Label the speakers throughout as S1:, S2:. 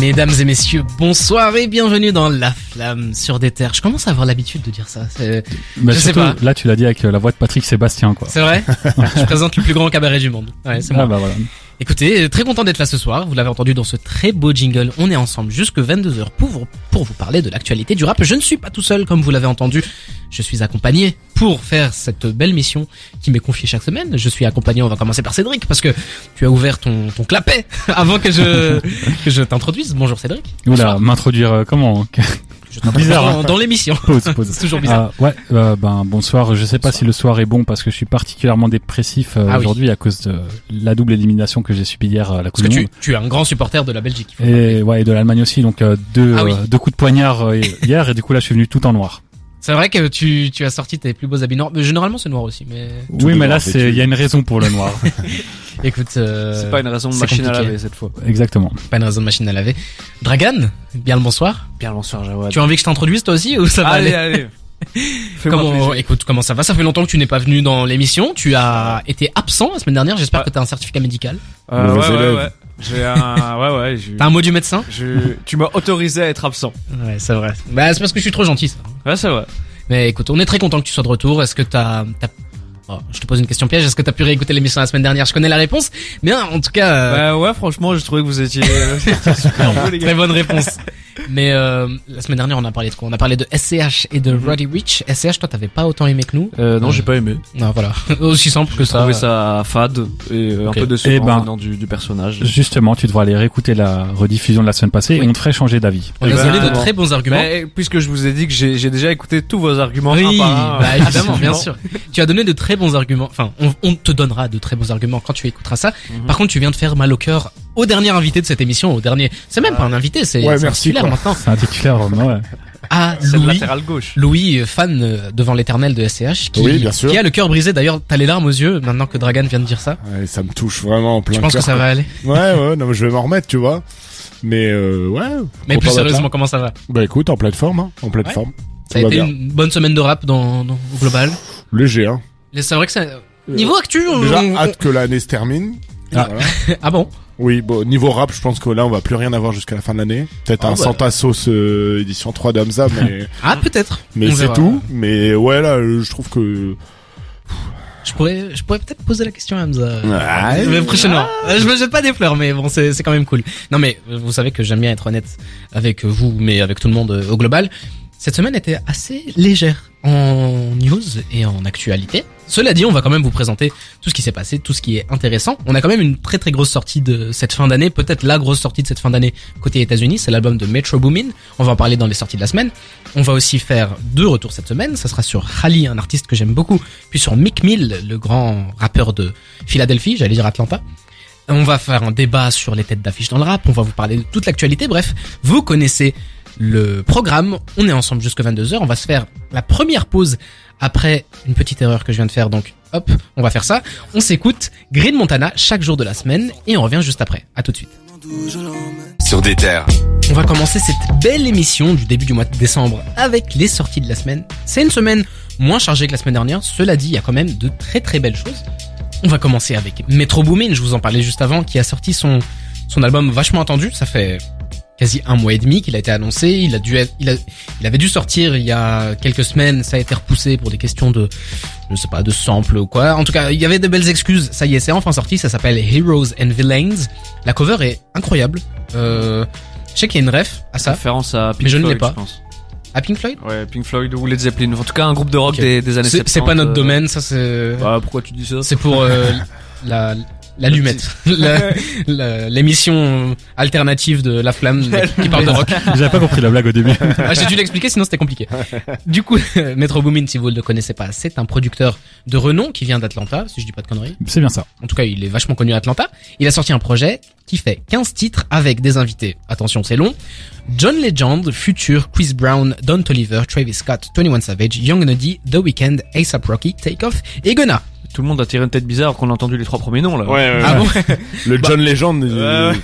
S1: Mesdames et messieurs, bonsoir et bienvenue dans La Flamme sur des terres. Je commence à avoir l'habitude de dire ça. C'est
S2: Bah,
S1: Je sais
S2: surtout,
S1: pas.
S2: Là, tu l'as dit avec euh, la voix de Patrick Sébastien, quoi.
S1: c'est vrai Je présente le plus grand cabaret du monde. Ouais, c'est moi.
S2: Ah bah voilà.
S1: Écoutez, euh, très content d'être là ce soir. Vous l'avez entendu dans ce très beau jingle. On est ensemble jusque 22h pour vous, pour vous parler de l'actualité du rap. Je ne suis pas tout seul, comme vous l'avez entendu. Je suis accompagné pour faire cette belle mission qui m'est confiée chaque semaine. Je suis accompagné, on va commencer par Cédric, parce que tu as ouvert ton, ton clapet avant que je, que je t'introduise. Bonjour Cédric.
S2: Oula, m'introduire euh, comment?
S1: Je
S2: Bizarre,
S1: dans,
S2: hein.
S1: dans l'émission.
S2: Pause, pause.
S1: C'est toujours bizarre.
S2: Ah, ouais, euh, ben bonsoir. Je sais pas si le soir est bon parce que je suis particulièrement dépressif euh,
S1: Ah oui.
S2: aujourd'hui à cause de la double élimination que j'ai subie hier à la
S1: Parce
S2: Coupe
S1: que
S2: du
S1: tu, tu es un grand supporter de la Belgique.
S2: Monde. Et ouais, et de l'Allemagne aussi. Donc euh, deux,
S1: Ah oui.
S2: euh, deux coups de poignard euh, hier et du coup là je suis venu tout en noir.
S1: C'est vrai que tu, tu as sorti tes plus beaux habits noirs. Mais généralement, c'est noir aussi. Mais
S2: oui, mais là c'est il y a une raison pour le noir.
S1: écoute, euh,
S3: C'est pas une raison de machine à laver cette fois.
S2: Exactement.
S1: pas une raison de machine à laver. Dragan, bien le bonsoir.
S3: Bien le bonsoir Jawad.
S1: Tu as envie que je t'introduise toi aussi ou ça va
S3: Allez,
S1: aller
S3: allez.
S1: Comment, écoute, comment ça va? Ça fait longtemps que tu n'es pas venu dans l'émission. Tu as été absent la semaine dernière. J'espère
S3: Ouais.
S1: que tu as un certificat médical.
S3: Euh, ouais, ouais, ouais. J'ai un, ouais, ouais,
S1: T'as un mot du médecin
S3: je- tu m'as autorisé à être absent.
S1: Ouais, c'est vrai. Bah, c'est parce que je suis trop gentil. Ça.
S3: Ouais, c'est vrai.
S1: Mais écoute, on est très content que tu sois de retour. Est-ce que t'as, t'as... Oh, je te pose une question piège. Est-ce que t'as pu réécouter l'émission la semaine dernière? Je connais la réponse. Mais hein, en tout cas, euh,
S3: Bah ouais, franchement, j'ai trouvé que vous étiez euh, super beaux, les gars.
S1: Très bonne réponse. Mais euh, la semaine dernière, on a parlé de quoi? On a parlé de SCH et de
S3: Mhm.
S1: Roddy Rich. SCH, toi, t'avais pas autant aimé que nous?
S3: Euh, non, j'ai pas aimé.
S1: Non, voilà. Aussi simple que
S3: J'ai
S1: ça.
S3: trouvé ça fade et euh,
S1: Ok.
S3: un peu décevant
S2: Eh ben,
S3: venant du, du personnage.
S2: Justement, tu devras aller réécouter la rediffusion de la semaine passée
S1: Oui.
S2: et on te ferait changer d'avis.
S1: On a
S3: Eh ben,
S1: donné de
S3: bon.
S1: très bons arguments.
S3: Mais puisque je vous ai dit que j'ai j'ai déjà écouté tous vos arguments
S1: oui,
S3: par un,
S1: bah,
S3: euh,
S1: évidemment, bien sûr. Tu as donné de très bons arguments. Enfin, on, on te donnera de très bons arguments quand tu écouteras ça.
S3: Mhm.
S1: Par contre, tu viens de faire mal au cœur au dernier invité de cette émission, au dernier. C'est même pas un invité, c'est
S4: Ouais,
S1: c'est un
S4: merci,
S1: titulaire maintenant.
S2: C'est un titulaire, euh, ouais.
S1: Ah,
S3: C'est le
S1: Louis.
S3: latéral gauche.
S1: Louis, euh, fan euh, devant l'éternel de SCH, qui,
S4: Oui, bien sûr.
S1: qui a le cœur brisé. D'ailleurs, t'as les larmes aux yeux maintenant que Dragan vient de dire ça.
S4: Ouais, ça me touche vraiment en plein
S1: Je pense que ça va aller?
S4: Ouais, ouais, non, mais je vais m'en remettre, tu vois. Mais euh, ouais.
S1: Mais plus sérieusement, comment ça va?
S4: Bah écoute, en pleine forme, hein, en pleine
S1: Ouais.
S4: forme.
S1: Ça a été
S4: bien.
S1: une bonne semaine de rap dans, dans au global.
S4: Léger, hein.
S1: C'est vrai que ça... Niveau actu, on-
S4: Déjà,
S1: on-
S4: hâte que l'année se termine.
S1: Ah.
S4: Voilà.
S1: ah bon?
S4: Oui, bon, niveau rap, je pense que là, on va plus rien avoir jusqu'à la fin de l'année. Peut-être
S1: Ah
S4: un
S1: bah.
S4: Santa Sauce euh, édition 3 d'Amza, mais,
S1: Ah peut-être.
S4: mais c'est tout. Mais ouais, là, euh, je trouve que...
S1: Je pourrais, je pourrais peut-être poser la question à Hamza.
S4: Ouais.
S1: Mais prochainement. Euh, Je me jette pas des fleurs, mais bon, c'est c'est quand même cool. Non, mais vous savez que j'aime bien être honnête avec vous, mais avec tout le monde au global. Cette semaine était assez légère en news et en actualité. Cela dit, on va quand même vous présenter tout ce qui s'est passé, tout ce qui est intéressant. On a quand même une très très grosse sortie de cette fin d'année, peut-être la grosse sortie de cette fin d'année côté États-Unis, c'est l'album de Metro Boomin. On va en parler dans les sorties de la semaine. On va aussi faire deux retours cette semaine. Ça sera sur Hali, un artiste que j'aime beaucoup, puis sur Mick Mill, le grand rappeur de Philadelphie, j'allais dire Atlanta. On va faire un débat sur les têtes d'affiche dans le rap, on va vous parler de toute l'actualité, bref, vous connaissez le programme, on est ensemble jusqu'à 22h, on va se faire la première pause après une petite erreur que je viens de faire, donc hop, on va faire ça, on s'écoute Green Montana chaque jour de la semaine et on revient juste après, à tout de suite.
S5: Sur des terres.
S1: On va commencer cette belle émission du début du mois de décembre avec les sorties de la semaine. C'est une semaine moins chargée que la semaine dernière. Cela dit, il y a quand même de très très belles choses. On va commencer avec Metro Boomin, je vous en parlais juste avant, qui a sorti son, son album vachement attendu. Ça fait quasi un mois et demi qu'il a été annoncé. Il a dû être- il, a, il avait dû sortir il y a quelques semaines. Ça a été repoussé pour des questions de, je sais pas, de sample ou quoi. En tout cas, il y avait de belles excuses. Ça y est, c'est enfin sorti. Ça s'appelle Heroes and Villains. La cover est incroyable. Euh, je sais qu'il y a une ref à ça.
S3: Référence à Pink
S1: Mais je ne l'ai
S3: Floyd,
S1: pas.
S3: je pense.
S1: À Pink Floyd?
S3: Ouais, Pink Floyd ou Led Zeppelin. En tout cas, un groupe de rock des, des années
S1: C'est
S3: 70.
S1: c'est pas notre
S3: euh,
S1: domaine, ça c'est.
S3: Bah, pourquoi tu dis ça?
S1: C'est pour euh, la l'allumette, La- la- l'émission alternative de La Flamme qui parle de rock.
S2: J'avais pas compris la blague au début.
S1: Ah, J'ai dû l'expliquer, sinon c'était compliqué. Du coup, Metro Boomin, si vous ne le connaissez pas, c'est un producteur de renom qui vient d'Atlanta, si je dis pas de conneries.
S2: C'est bien ça.
S1: En tout cas, il est vachement connu à Atlanta. Il a sorti un projet qui fait 15 titres avec des invités. Attention, c'est long. John Legend, Future, Chris Brown, Don Toliver, Travis Scott, 21 Savage, Young Nuddy, The Weeknd, ASAP Rocky, Takeoff et Gunna.
S3: Tout le monde a tiré une tête bizarre quand on a entendu les trois premiers noms, là.
S4: ouais,
S1: Ah bon
S4: Le John Legend. euh,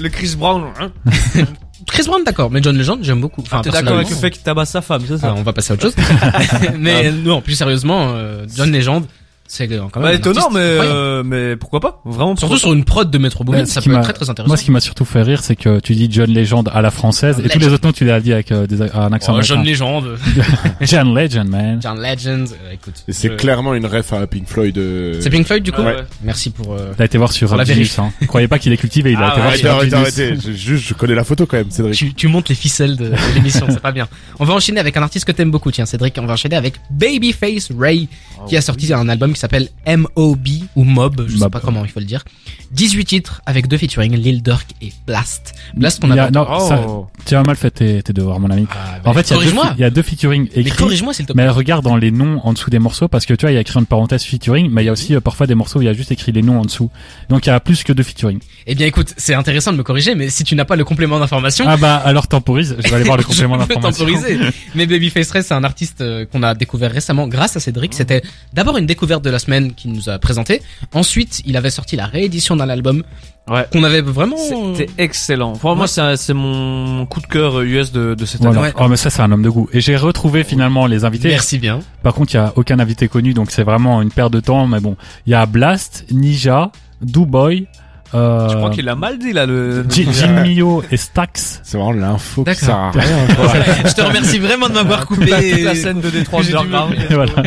S3: le Chris Brown. Hein
S1: Chris Brown, d'accord, mais John Legend, j'aime beaucoup. Enfin,
S3: T'es d'accord avec le fait qu'il tabasse sa femme, c'est ça
S1: Ah, on va passer à autre chose. mais non, plus sérieusement, euh, John Legend, C'est euh, quand même
S3: Bah, étonnant,
S1: artiste
S3: mais, euh, mais pourquoi pas? Vraiment,
S1: Surtout sur une prod de Metro Boomin, ça peut être très très intéressant.
S2: Moi, ce qui m'a surtout fait rire, c'est que tu dis John Legend à la française et tous les autres noms tu l'as dit avec euh, des, un accent
S1: Oh, John. Legend,
S2: John Legend, man.
S1: John Legend, euh, écoute.
S4: C'est
S1: je-
S4: clairement une ref à Pink Floyd. euh,
S1: C'est Pink Floyd du coup
S3: Ouais.
S1: Merci pour... euh,
S2: Il a été voir sur Genius, hein. Croyez pas qu'il est cultivé, il a
S3: Ah
S2: été
S3: ouais,
S2: voir sur
S4: arrêtez, arrêtez. Je- Juste, je connais la photo quand même, Cédric.
S1: Tu, tu montes les ficelles de, de l'émission, c'est pas bien. On va enchaîner avec un artiste que t'aimes beaucoup, tiens Cédric, on va enchaîner avec Babyface Ray, qui a sorti un album qui s'appelle M.O.B. ou Mob, je sais
S2: Mob.
S1: pas comment il faut le dire. 18 titres avec deux featuring, Lil Durk et Blast. Blast qu'on a
S2: a- non,
S3: Oh.
S2: ça, tu as mal fait tes, tes devoirs, mon ami.
S1: Ah, bah,
S2: En fait, il y, a deux,
S1: corrige-moi.
S2: fi- il y a deux featuring
S1: Mais
S2: écrits.
S1: corrige-moi s'il te plaît.
S2: Mais regarde dans les noms en dessous des morceaux parce que tu vois il y a écrit une parenthèse featuring mais il y a aussi euh, parfois des morceaux où il y a juste écrit les noms en dessous donc il y a plus que deux featuring
S1: Eh bien écoute, c'est intéressant de me corriger, mais si tu n'as pas le complément d'information,
S2: ah bah alors temporise je vais aller voir le complément d'information
S1: temporiser. Mais Babyface Ray, c'est un artiste euh, qu'on a découvert récemment grâce à Cédric. C'était d'abord une découverte de la semaine qu'il nous a présenté. Ensuite, il avait sorti la réédition d'un album
S3: Ouais.
S1: qu'on avait vraiment.
S3: C'était excellent. Pour
S1: Ouais.
S3: moi, c'est mon coup de cœur US de, de cette
S2: Voilà.
S3: année.
S1: Ouais.
S2: Oh mais ça c'est un homme de goût et j'ai retrouvé finalement les invités
S1: Merci bien.
S2: par contre il y a aucun invité connu donc c'est vraiment une perte de temps mais bon il y a Blast Ninja Doughboy euh,
S3: Je crois qu'il a mal dit là le.
S2: Jim Mio et Stax
S4: C'est vraiment l'info qui sert à rien. quoi.
S1: je te remercie vraiment de m'avoir coupé.
S3: Toute la, toute la scène de Détroit.
S2: Et voilà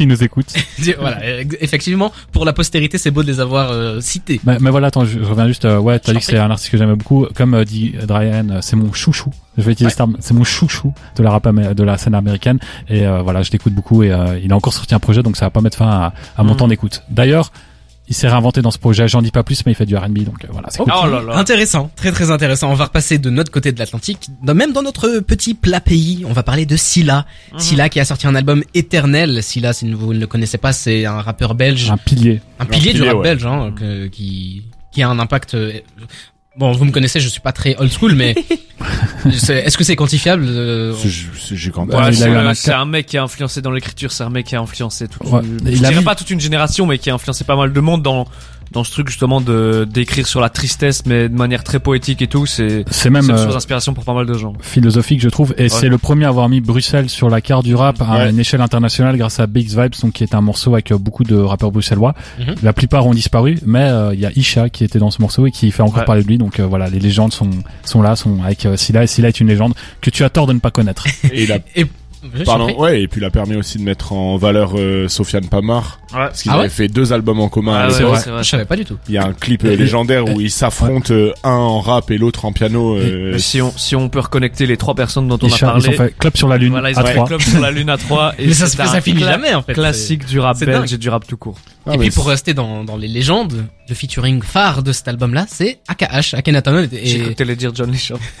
S2: ils nous écoute
S1: voilà, euh, effectivement, pour la postérité, c'est beau de les avoir euh, cités.
S2: mais, mais voilà attends je, je reviens juste euh, ouais t'as dit que c'est un artiste que j'aimais beaucoup comme euh, dit Brian euh, c'est mon chouchou je vais utiliser
S1: Ouais.
S2: ce c'est mon chouchou de la rap de la scène américaine et euh, voilà je l'écoute beaucoup et euh, il a encore sorti un projet donc ça va pas mettre fin à, à mon
S3: Mm.
S2: temps d'écoute d'ailleurs il s'est réinventé dans ce projet j'en dis pas plus mais il fait du R&B donc euh, voilà c'est cool.
S3: Oh là là.
S1: Intéressant, très très intéressant. On va repasser de notre côté de l'Atlantique, même dans notre petit plat pays. On va parler de Silla.
S3: Mhm.
S1: Silla qui a sorti un album éternel. Silla, si vous ne le connaissez pas, c'est un rappeur belge,
S2: un pilier
S1: un pilier du
S4: pilier,
S1: rap
S4: ouais.
S1: belge, hein, que- qui qui a un impact. Euh, Bon, vous me connaissez, je suis pas très old school, mais est-ce que c'est quantifiable euh,
S4: C'est
S2: a un
S3: c'est un mec qui a influencé dans l'écriture, c'est un mec qui a influencé toute
S2: Ouais.
S3: une,
S2: Il
S3: je
S2: a
S3: dirais
S2: mis-
S3: pas toute une génération, mais qui a influencé pas mal de monde dans dans ce truc justement de d'écrire sur la tristesse, mais de manière très poétique et tout. C'est
S2: c'est même
S3: c'est une
S2: euh,
S3: source d'inspiration pour pas mal de gens.
S2: philosophique je trouve et c'est le premier à avoir mis Bruxelles sur la carte du rap à
S4: Ouais.
S2: une échelle internationale grâce à Big Vibes donc qui est un morceau avec euh, beaucoup de rappeurs bruxellois
S1: Mhm.
S2: la plupart ont disparu mais euh, il y a Isha qui était dans ce morceau et qui fait encore
S3: Ouais.
S2: parler de lui donc euh, voilà les légendes sont sont là sont avec euh, Silla et Silla est une légende que tu as tort de ne pas connaître
S4: Et
S1: Et
S4: pardon, ouais, et puis il a permis aussi de mettre en valeur euh, Sofiane Pamar.
S3: Ouais.
S4: Parce qu'ils
S1: Ah ouais
S4: avaient fait deux albums en commun. à
S3: Ah ouais, vrai.
S1: Je savais pas du tout.
S4: Il y a un clip euh, légendaire où ils s'affrontent euh, un en rap et l'autre en piano. euh,
S3: si on si on peut reconnecter les trois personnes dont on a
S2: Isha, ils
S3: parlé,
S2: ont fait club sur la lune
S3: voilà, ils
S2: à
S3: ont fait
S2: trois
S3: club sur la lune à 3 et
S1: Mais ça, ça finit jamais en fait.
S3: Classique du rap belge et du rap tout court.
S4: ah,
S1: Et puis pour rester dans, dans les légendes, le featuring phare de cet album-là, c'est AKH, Akhenaton,
S3: J'ai
S1: et
S3: cru que t'allais dire John Legend.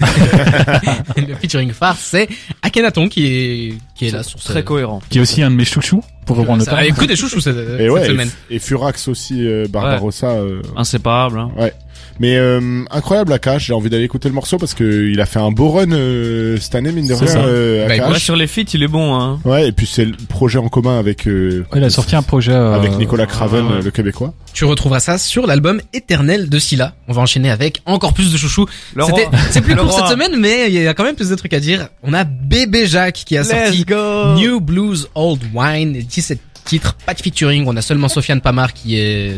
S1: le featuring phare, c'est Akhenaton qui est qui est là sur
S3: Très
S1: ce-
S3: cohérent.
S2: qui est aussi un de mes chouchous pour reprendre le
S1: Ça
S2: terme
S1: a écouté des chouchous cette,
S4: Et
S1: cette
S4: ouais, et,
S1: semaine.
S4: Et Furax aussi, euh, Barbarossa. euh,
S3: Inséparable. Hein.
S4: Mais euh, incroyable Akash, j'ai envie d'aller écouter le morceau parce que il a fait un beau run euh, cette année mine de
S2: C'est
S4: rien.
S2: ça.
S4: euh,
S1: Bah.
S3: Ouais, sur les feats, il est bon. Hein.
S4: Ouais, et puis c'est le projet en commun avec euh,
S2: Ouais, il a sorti un projet euh,
S4: avec Nicolas Craven,
S3: ouais, ouais.
S4: euh, le Québécois.
S1: Tu retrouveras ça sur l'album éternel de Silla. On va enchaîner avec encore plus de
S3: roi.
S1: C'est plus court cette semaine, mais il y a quand même plus de trucs à dire. On a Bébé Jacques qui a sorti
S3: go.
S1: New Blues Old Wine, 17 titres, pas de featuring. On a seulement Sofiane Pamar qui est,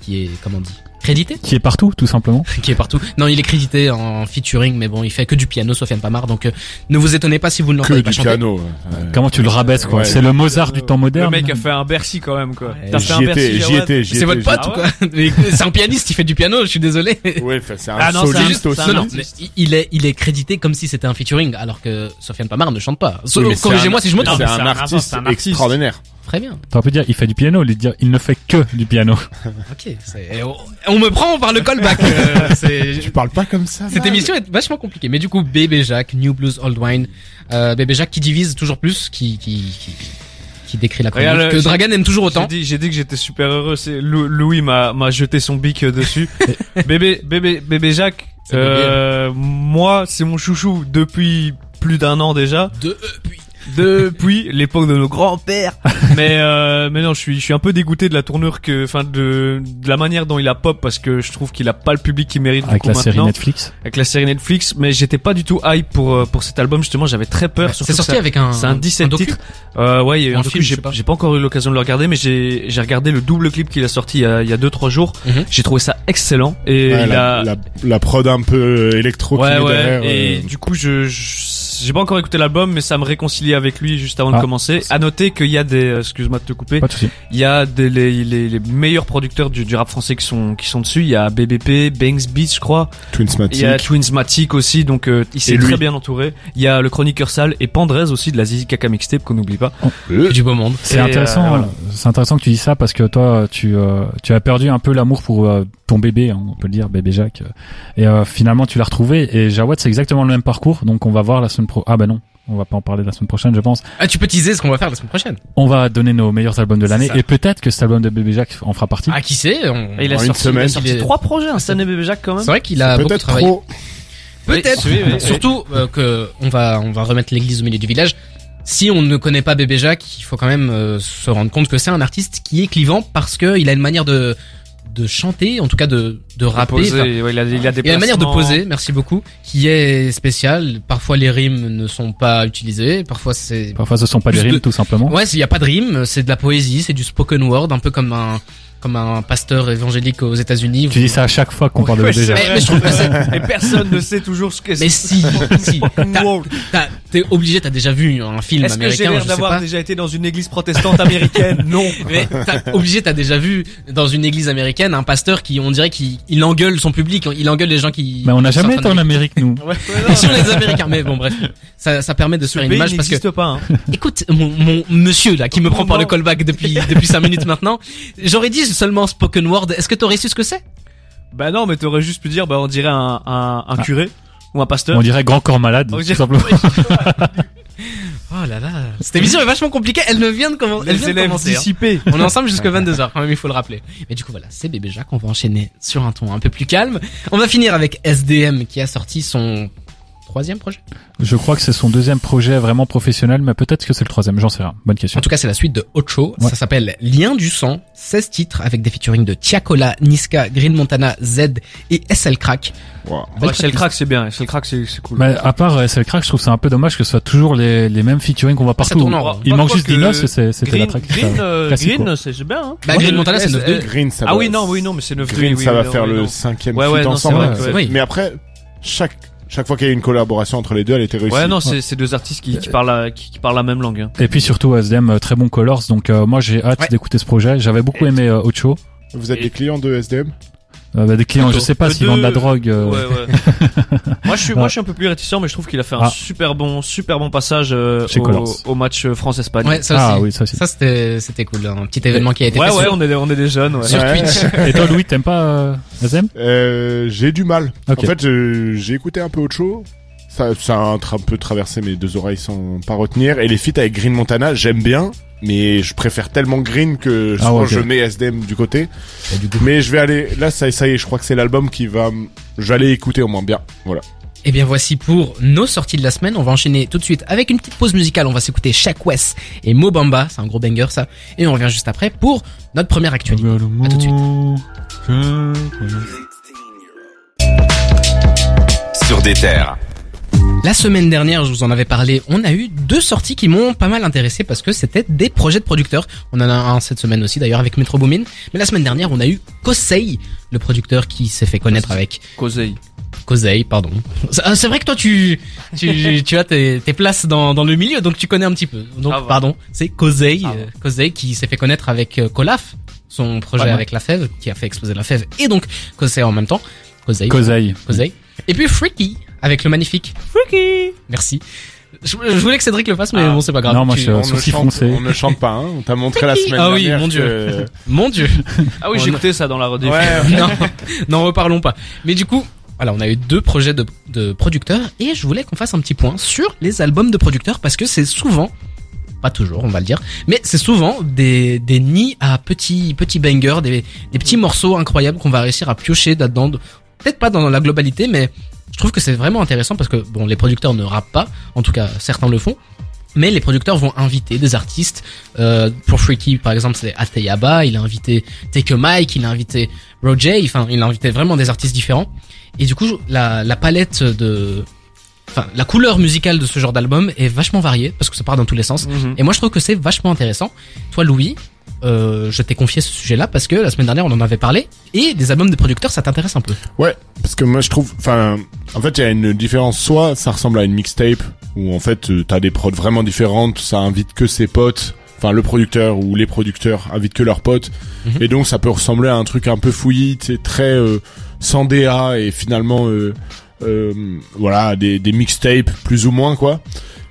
S1: qui est, comment on dit, crédité,
S2: qui est partout tout simplement
S1: qui est partout. Non, il est crédité en featuring, mais bon, il fait que du piano, Sofiane Pamar. Donc, euh, ne vous étonnez pas si vous ne
S4: Que
S1: l'entendez pas
S4: du
S1: chanter.
S4: piano. euh,
S2: comment tu le rabaisses quoi
S4: Ouais.
S2: c'est le Mozart du temps
S3: Le
S2: moderne
S3: mec a fait un Bercy quand même quoi.
S1: Ouais.
S3: T'as fait un
S4: J'y
S3: Bercy.
S4: étais, j'y
S3: Jawad
S4: étais, j'y
S1: C'est votre pote
S3: Ah
S1: ou quoi Mais C'est un pianiste, il fait du piano, je suis désolé.
S4: Ouais, enfin, c'est un
S3: Ah non, c'est un-
S4: soliste
S3: c'est
S4: aussi.
S1: Non, non, mais il est, il est crédité comme si c'était un featuring, alors que Sofiane Pamar ne chante pas.
S4: Oui, mais c'est
S1: Corrigez-moi
S4: un-
S1: si je me trompe.
S3: mais
S4: C'est
S3: c'est
S4: un
S3: un
S4: artiste
S3: artiste, c'est un artiste.
S4: extraordinaire.
S1: Très bien.
S2: T'aurais pu dire il fait du piano, lui dire il ne fait que du piano.
S1: Ok. c'est- On, on me prend par le callback. euh, c'est-
S4: Tu parles pas comme ça.
S1: Cette émission est vachement compliquée. Mais du coup, Bébé Jacques, New Blues Old Wine, euh, Bébé Jacques qui divise toujours plus, qui, qui, qui, qui décrit la chronique,
S3: Regarde,
S1: que
S3: j'ai-
S1: Dragan aime toujours
S3: J'ai
S1: autant.
S3: dit, j'ai dit que j'étais super heureux. C'est Lou- Louis m'a m'a jeté son bic euh, dessus. bébé, bébé, bébé Jacques.
S1: C'est.
S3: Euh, moi, c'est mon chouchou depuis plus d'un an déjà.
S1: De, euh, puis,
S3: depuis l'époque de nos grands-pères. mais euh, mais non, je suis je suis un peu dégoûté de la tournure que enfin de, de la manière dont il a pop parce que je trouve qu'il a pas le public qu'il mérite du
S2: Avec
S3: coup,
S2: la série. Netflix.
S3: avec la série Netflix, mais j'étais pas du tout hype pour euh, pour cet album justement, j'avais très peur
S1: C'est sorti
S3: ça-
S1: avec un,
S3: c'est un 17
S1: docu.
S3: titres. Euh, ouais, il y a eu
S1: Un film,
S3: j'ai
S1: pas.
S3: j'ai pas encore eu l'occasion de le regarder, mais j'ai j'ai regardé le double clip qu'il a sorti il y a il y a deux trois jours.
S1: Mhm.
S3: J'ai trouvé ça excellent et
S4: Ouais,
S3: il
S4: la,
S3: a
S4: la, la prod un peu électro qui
S3: ouais
S4: est
S3: ouais
S4: derrière.
S3: et
S4: euh,
S3: du coup je je- j'ai pas encore écouté l'album mais ça me réconcilie avec lui juste avant
S2: Ah.
S3: de commencer. À noter qu'il y a des euh, excuse-moi de te couper,
S2: Pas de souci.
S3: il y a des les, les, les meilleurs producteurs du, du rap français qui sont qui sont dessus, il y a BBP, Banks Beats je crois. Il
S4: Twinsmatic.
S3: y a Twinsmatic aussi, donc euh, il s'est très bien entouré. Il y a le chroniqueur sale et Pandrez aussi de la Zizi Kaka Mixtape qu'on n'oublie pas.
S4: Euh,
S1: Du beau monde.
S2: C'est intéressant,
S3: euh, voilà.
S2: c'est intéressant que tu dis ça parce que toi, tu, euh, tu as perdu un peu l'amour pour euh, ton bébé, hein, on peut le dire, bébé Jacques. Et euh, finalement, tu l'as retrouvé. Et Jawad, c'est exactement le même parcours. Donc, on va voir la semaine pro. Ah bah non, on va pas en parler la semaine prochaine, je pense.
S1: Ah, tu peux teaser ce qu'on va faire la semaine prochaine.
S2: On va donner nos meilleurs albums de l'année et peut-être que cet album de bébé Jacques en fera partie.
S1: Ah, qui sait on-
S3: il a
S4: En une semaine.
S3: il a sorti
S1: Il est-
S3: trois projets hein, cette année bébé Jacques quand même.
S1: C'est vrai qu'il a beaucoup
S4: Peut-être
S1: travaillé.
S4: trop.
S1: Peut-être.
S3: Oui, oui, oui.
S1: Surtout euh, que on va on va remettre l'église au milieu du village. Si on ne connaît pas Bébé Jacques, il faut quand même euh, se rendre compte que c'est un artiste qui est clivant parce que il a une manière de de chanter, en tout cas de de rapper.
S3: Ouais, il a, il a des
S1: il a une manière de poser, merci beaucoup, qui est spéciale. Parfois les rimes ne sont pas utilisées, parfois c'est
S2: Parfois, ce sont pas des
S1: de-
S2: rimes, tout simplement.
S1: Ouais, il y a pas de rime, c'est de la poésie, c'est du spoken word, un peu comme un comme un pasteur évangélique aux États-Unis.
S2: Tu dis ça à chaque fois qu'on parle de
S3: vrai.
S1: Mais- mais je trouve que c'est-
S3: Et personne ne sait toujours ce que c'est.
S1: Mais si, si, t'es obligé, t'as déjà vu un film
S3: Est-ce que j'ai
S1: américain,
S3: l'air d'avoir déjà été dans une église protestante américaine? Non.
S1: Mais t'as obligé, t'as déjà vu dans une église américaine un pasteur qui, on dirait qu'il il engueule son public, il engueule les gens qui.
S2: Mais on n'a jamais été en Amérique, nous.
S1: Ils sont les Américains, mais bon bref, ça, ça permet de se faire une image parce que,
S3: n'existe pas. Hein.
S1: écoute, mon, mon monsieur là qui me prend par le callback depuis depuis cinq minutes maintenant, j'aurais dit seulement spoken word? Est-ce que t'aurais su ce que c'est?
S3: Bah non, mais t'aurais juste pu dire, bah on dirait un, un, un
S2: Ah.
S3: curé ou un pasteur.
S2: On dirait grand corps malade,
S3: On
S2: tout
S3: dirait-
S2: simplement.
S1: Oh là là, cette émission est vachement compliquée. Elle ne vient de comment Elle vient de commencer. hein. On est ensemble jusqu'à 22h quand même, il faut le rappeler. Mais du coup voilà, c'est Bébé Jacques, on va enchaîner sur un ton un peu plus calme. On va finir avec SDM qui a sorti son troisième projet.
S2: Je crois que c'est son deuxième projet vraiment professionnel, mais peut-être que c'est le troisième, j'en sais rien. Bonne question.
S1: En tout cas, c'est la suite de Ocho.
S2: Ouais.
S1: Ça s'appelle Lien du sang. 16 titres avec des featuring de Tiakola, Niska, Green Montana, Z et SL Crack.
S4: Wow.
S3: Ouais,
S1: tracklist.
S3: crack, c'est bien. Le crack, c'est cool.
S2: Mais à part euh, SL Crack, je trouve ça un peu dommage que ce soit toujours les, les mêmes featuring qu'on voit
S1: Ah, ça
S2: partout.
S1: en.
S2: Il
S3: Bah,
S2: manque juste et c'est- c'était la
S3: Green,
S2: track.
S3: Green, euh, Green,
S2: quoi.
S3: c'est bien. Hein.
S1: Bah, Green Montana, c'est 9-2.
S4: Green, ça
S3: Ah
S4: va-
S3: oui, non, oui, non, mais c'est 9
S4: Green, ça va faire le cinquième
S3: Ouais,
S4: feat ensemble. Mais après, chaque chaque fois qu'il y a une collaboration entre les deux, elle était réussie.
S3: Ouais, non, c'est c'est deux artistes qui, qui parlent la, qui, qui parlent la même langue. Hein.
S2: Et puis surtout SDM, euh, très bon Colors, donc euh, moi j'ai hâte
S1: Ouais.
S2: d'écouter ce projet. J'avais beaucoup aimé euh, Ocho.
S4: Vous êtes
S3: Et-
S4: des clients de SDM
S2: Euh, bah, des clients, je sais pas s'ils vendent de la drogue. euh,
S3: Ouais, ouais. moi, je suis, moi, je suis un peu plus réticent, mais je trouve qu'il a fait un
S2: Ah.
S3: super bon, super bon passage euh, au, match euh, France-Espagne.
S1: Ouais, ça
S2: Ah
S1: aussi.
S2: oui, ça aussi.
S1: Ça c'était c'était cool, un petit événement qui a été
S3: ouais,
S1: fait
S3: ouais,
S1: sur,
S3: on est, des- on est des jeunes. Ouais.
S1: sur
S4: Ouais.
S1: Twitch.
S2: Et toi, Louis, t'aimes pas euh,
S4: Euh, j'ai du mal. En fait, j'ai écouté un peu autre chose. Ça, ça a un, tra- un peu traversé mes deux oreilles sans pas retenir. Et les feats avec Green Montana, j'aime bien, mais je préfère tellement Green que
S2: Ah
S4: souvent je mets SDM du côté.
S1: Et du coup,
S4: Mais je vais aller, là, ça, ça y est, je crois que c'est l'album qui va, aller écouter au moins bien. Voilà.
S1: Eh bien voici pour nos sorties de la semaine. On va enchaîner tout de suite avec une petite pause musicale. On va s'écouter Shaq West et Mobamba. C'est un gros banger ça. Et on revient juste après pour notre première actualité. À tout de suite.
S5: Sur des terres.
S1: La semaine dernière, je vous en avais parlé, on a eu deux sorties qui m'ont pas mal intéressé parce que c'était des projets de producteurs. On en a un cette semaine aussi d'ailleurs avec Metro Boomin. Mais la semaine dernière, on a eu Kosei, le producteur qui s'est fait connaître avec
S3: Kosei.
S1: Kosei, pardon. C'est c'est vrai que toi tu tu, tu as tes, tes places dans, dans le milieu, donc tu connais un petit peu. Donc
S3: Ah,
S1: pardon, c'est Kosei,
S3: Ah,
S1: euh, Kosei qui s'est fait connaître avec euh, Colaf, son projet avec la fève, qui a fait exploser la fève, et donc Kosei en même temps. Kosei.
S2: Kosei.
S1: Kosei. Et puis Freaky avec le magnifique. Freaky. Merci. Je, je voulais que Cédric le fasse, mais
S3: Ah.
S1: bon c'est pas grave.
S2: Non, moi, je- Euh,
S4: on, ne
S2: sourcils
S4: chante,
S2: froncés.
S4: on ne chante pas, hein. On t'a montré la semaine
S1: Ah oui,
S4: dernière.
S1: mon Dieu.
S4: que-
S1: Mon Dieu.
S3: Ah oui, j'ai
S1: a-
S3: écouté ça dans la rediff.
S4: Ouais.
S1: non, n'en reparlons pas. Mais du coup, voilà, on a eu deux projets de, de producteurs et je voulais qu'on fasse un petit point sur les albums de producteurs parce que c'est souvent, pas toujours, on va le dire, mais c'est souvent des, des nids à petits, petits bangers, des, des petits morceaux incroyables qu'on va réussir à piocher là-dedans. Peut-être pas dans la globalité, mais je trouve que c'est vraiment intéressant parce que bon, les producteurs ne rappent pas, en tout cas certains le font. Mais les producteurs vont inviter des artistes. Euh, pour Freaky, par exemple, c'est Ateyaba. Il a invité Take a Mike. Il a invité Roger. Enfin, il a invité vraiment des artistes différents. Et du coup, la, la palette de, enfin, la couleur musicale de ce genre d'album est vachement variée parce que ça part dans tous les sens.
S3: Mhm.
S1: Et moi, je trouve que c'est vachement intéressant. Toi, Louis, euh, je t'ai confié ce sujet-là parce que la semaine dernière, on en avait parlé. Et des albums de producteurs, ça t'intéresse un peu.
S4: Ouais, parce que moi je trouve, enfin, en fait il y a une différence. Soit ça ressemble à une mixtape où en fait euh, t'as des prods vraiment différentes, ça invite que ses potes, enfin le producteur ou les producteurs invitent que leurs potes,
S1: Mhm.
S4: et donc ça peut ressembler à un truc un peu fouillis, c'est très euh, sans DA et finalement euh, euh, voilà des, des mixtapes plus ou moins quoi.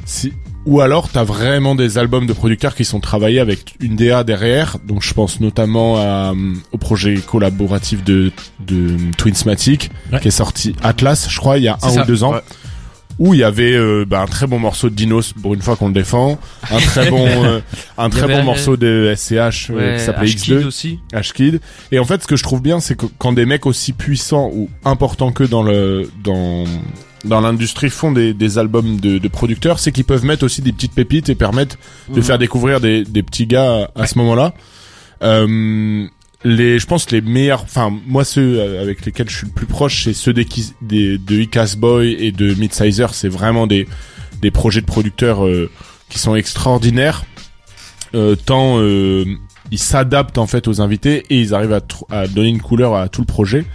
S4: Si, ou alors t'as vraiment des albums de producteurs qui sont travaillés avec une DA derrière. Donc je pense notamment à, euh, au projet collaboratif de, de Twinsmatic
S1: Ouais.
S4: qui est sorti Atlas, je crois, il y a un
S1: ça.
S4: ou deux ans.
S3: Ouais.
S4: Où il y avait euh, bah, un très bon morceau de Dinos pour une fois qu'on le défend, un très bon euh, un très bon
S3: un-
S4: morceau de SCH euh, qui s'appelait
S3: H-Kid
S4: X2.
S3: aussi.
S4: H-Kid. Et en fait, ce que je trouve bien, c'est que quand des mecs aussi puissants ou importants que dans le dans dans l'industrie font des, des albums de, de producteurs, c'est qu'ils peuvent mettre aussi des petites pépites et permettre de
S3: Mhm.
S4: faire découvrir des, des petits gars à, ce moment-là. Euh, les, je pense les meilleurs, enfin moi ceux euh, avec lesquels je suis le plus proche, c'est ceux des, de Icas Boy et de Midsizer. C'est vraiment des des projets de producteurs euh, qui sont extraordinaires. Euh, tant euh, ils s'adaptent en fait aux invités et ils arrivent à donner une couleur à tout le projet.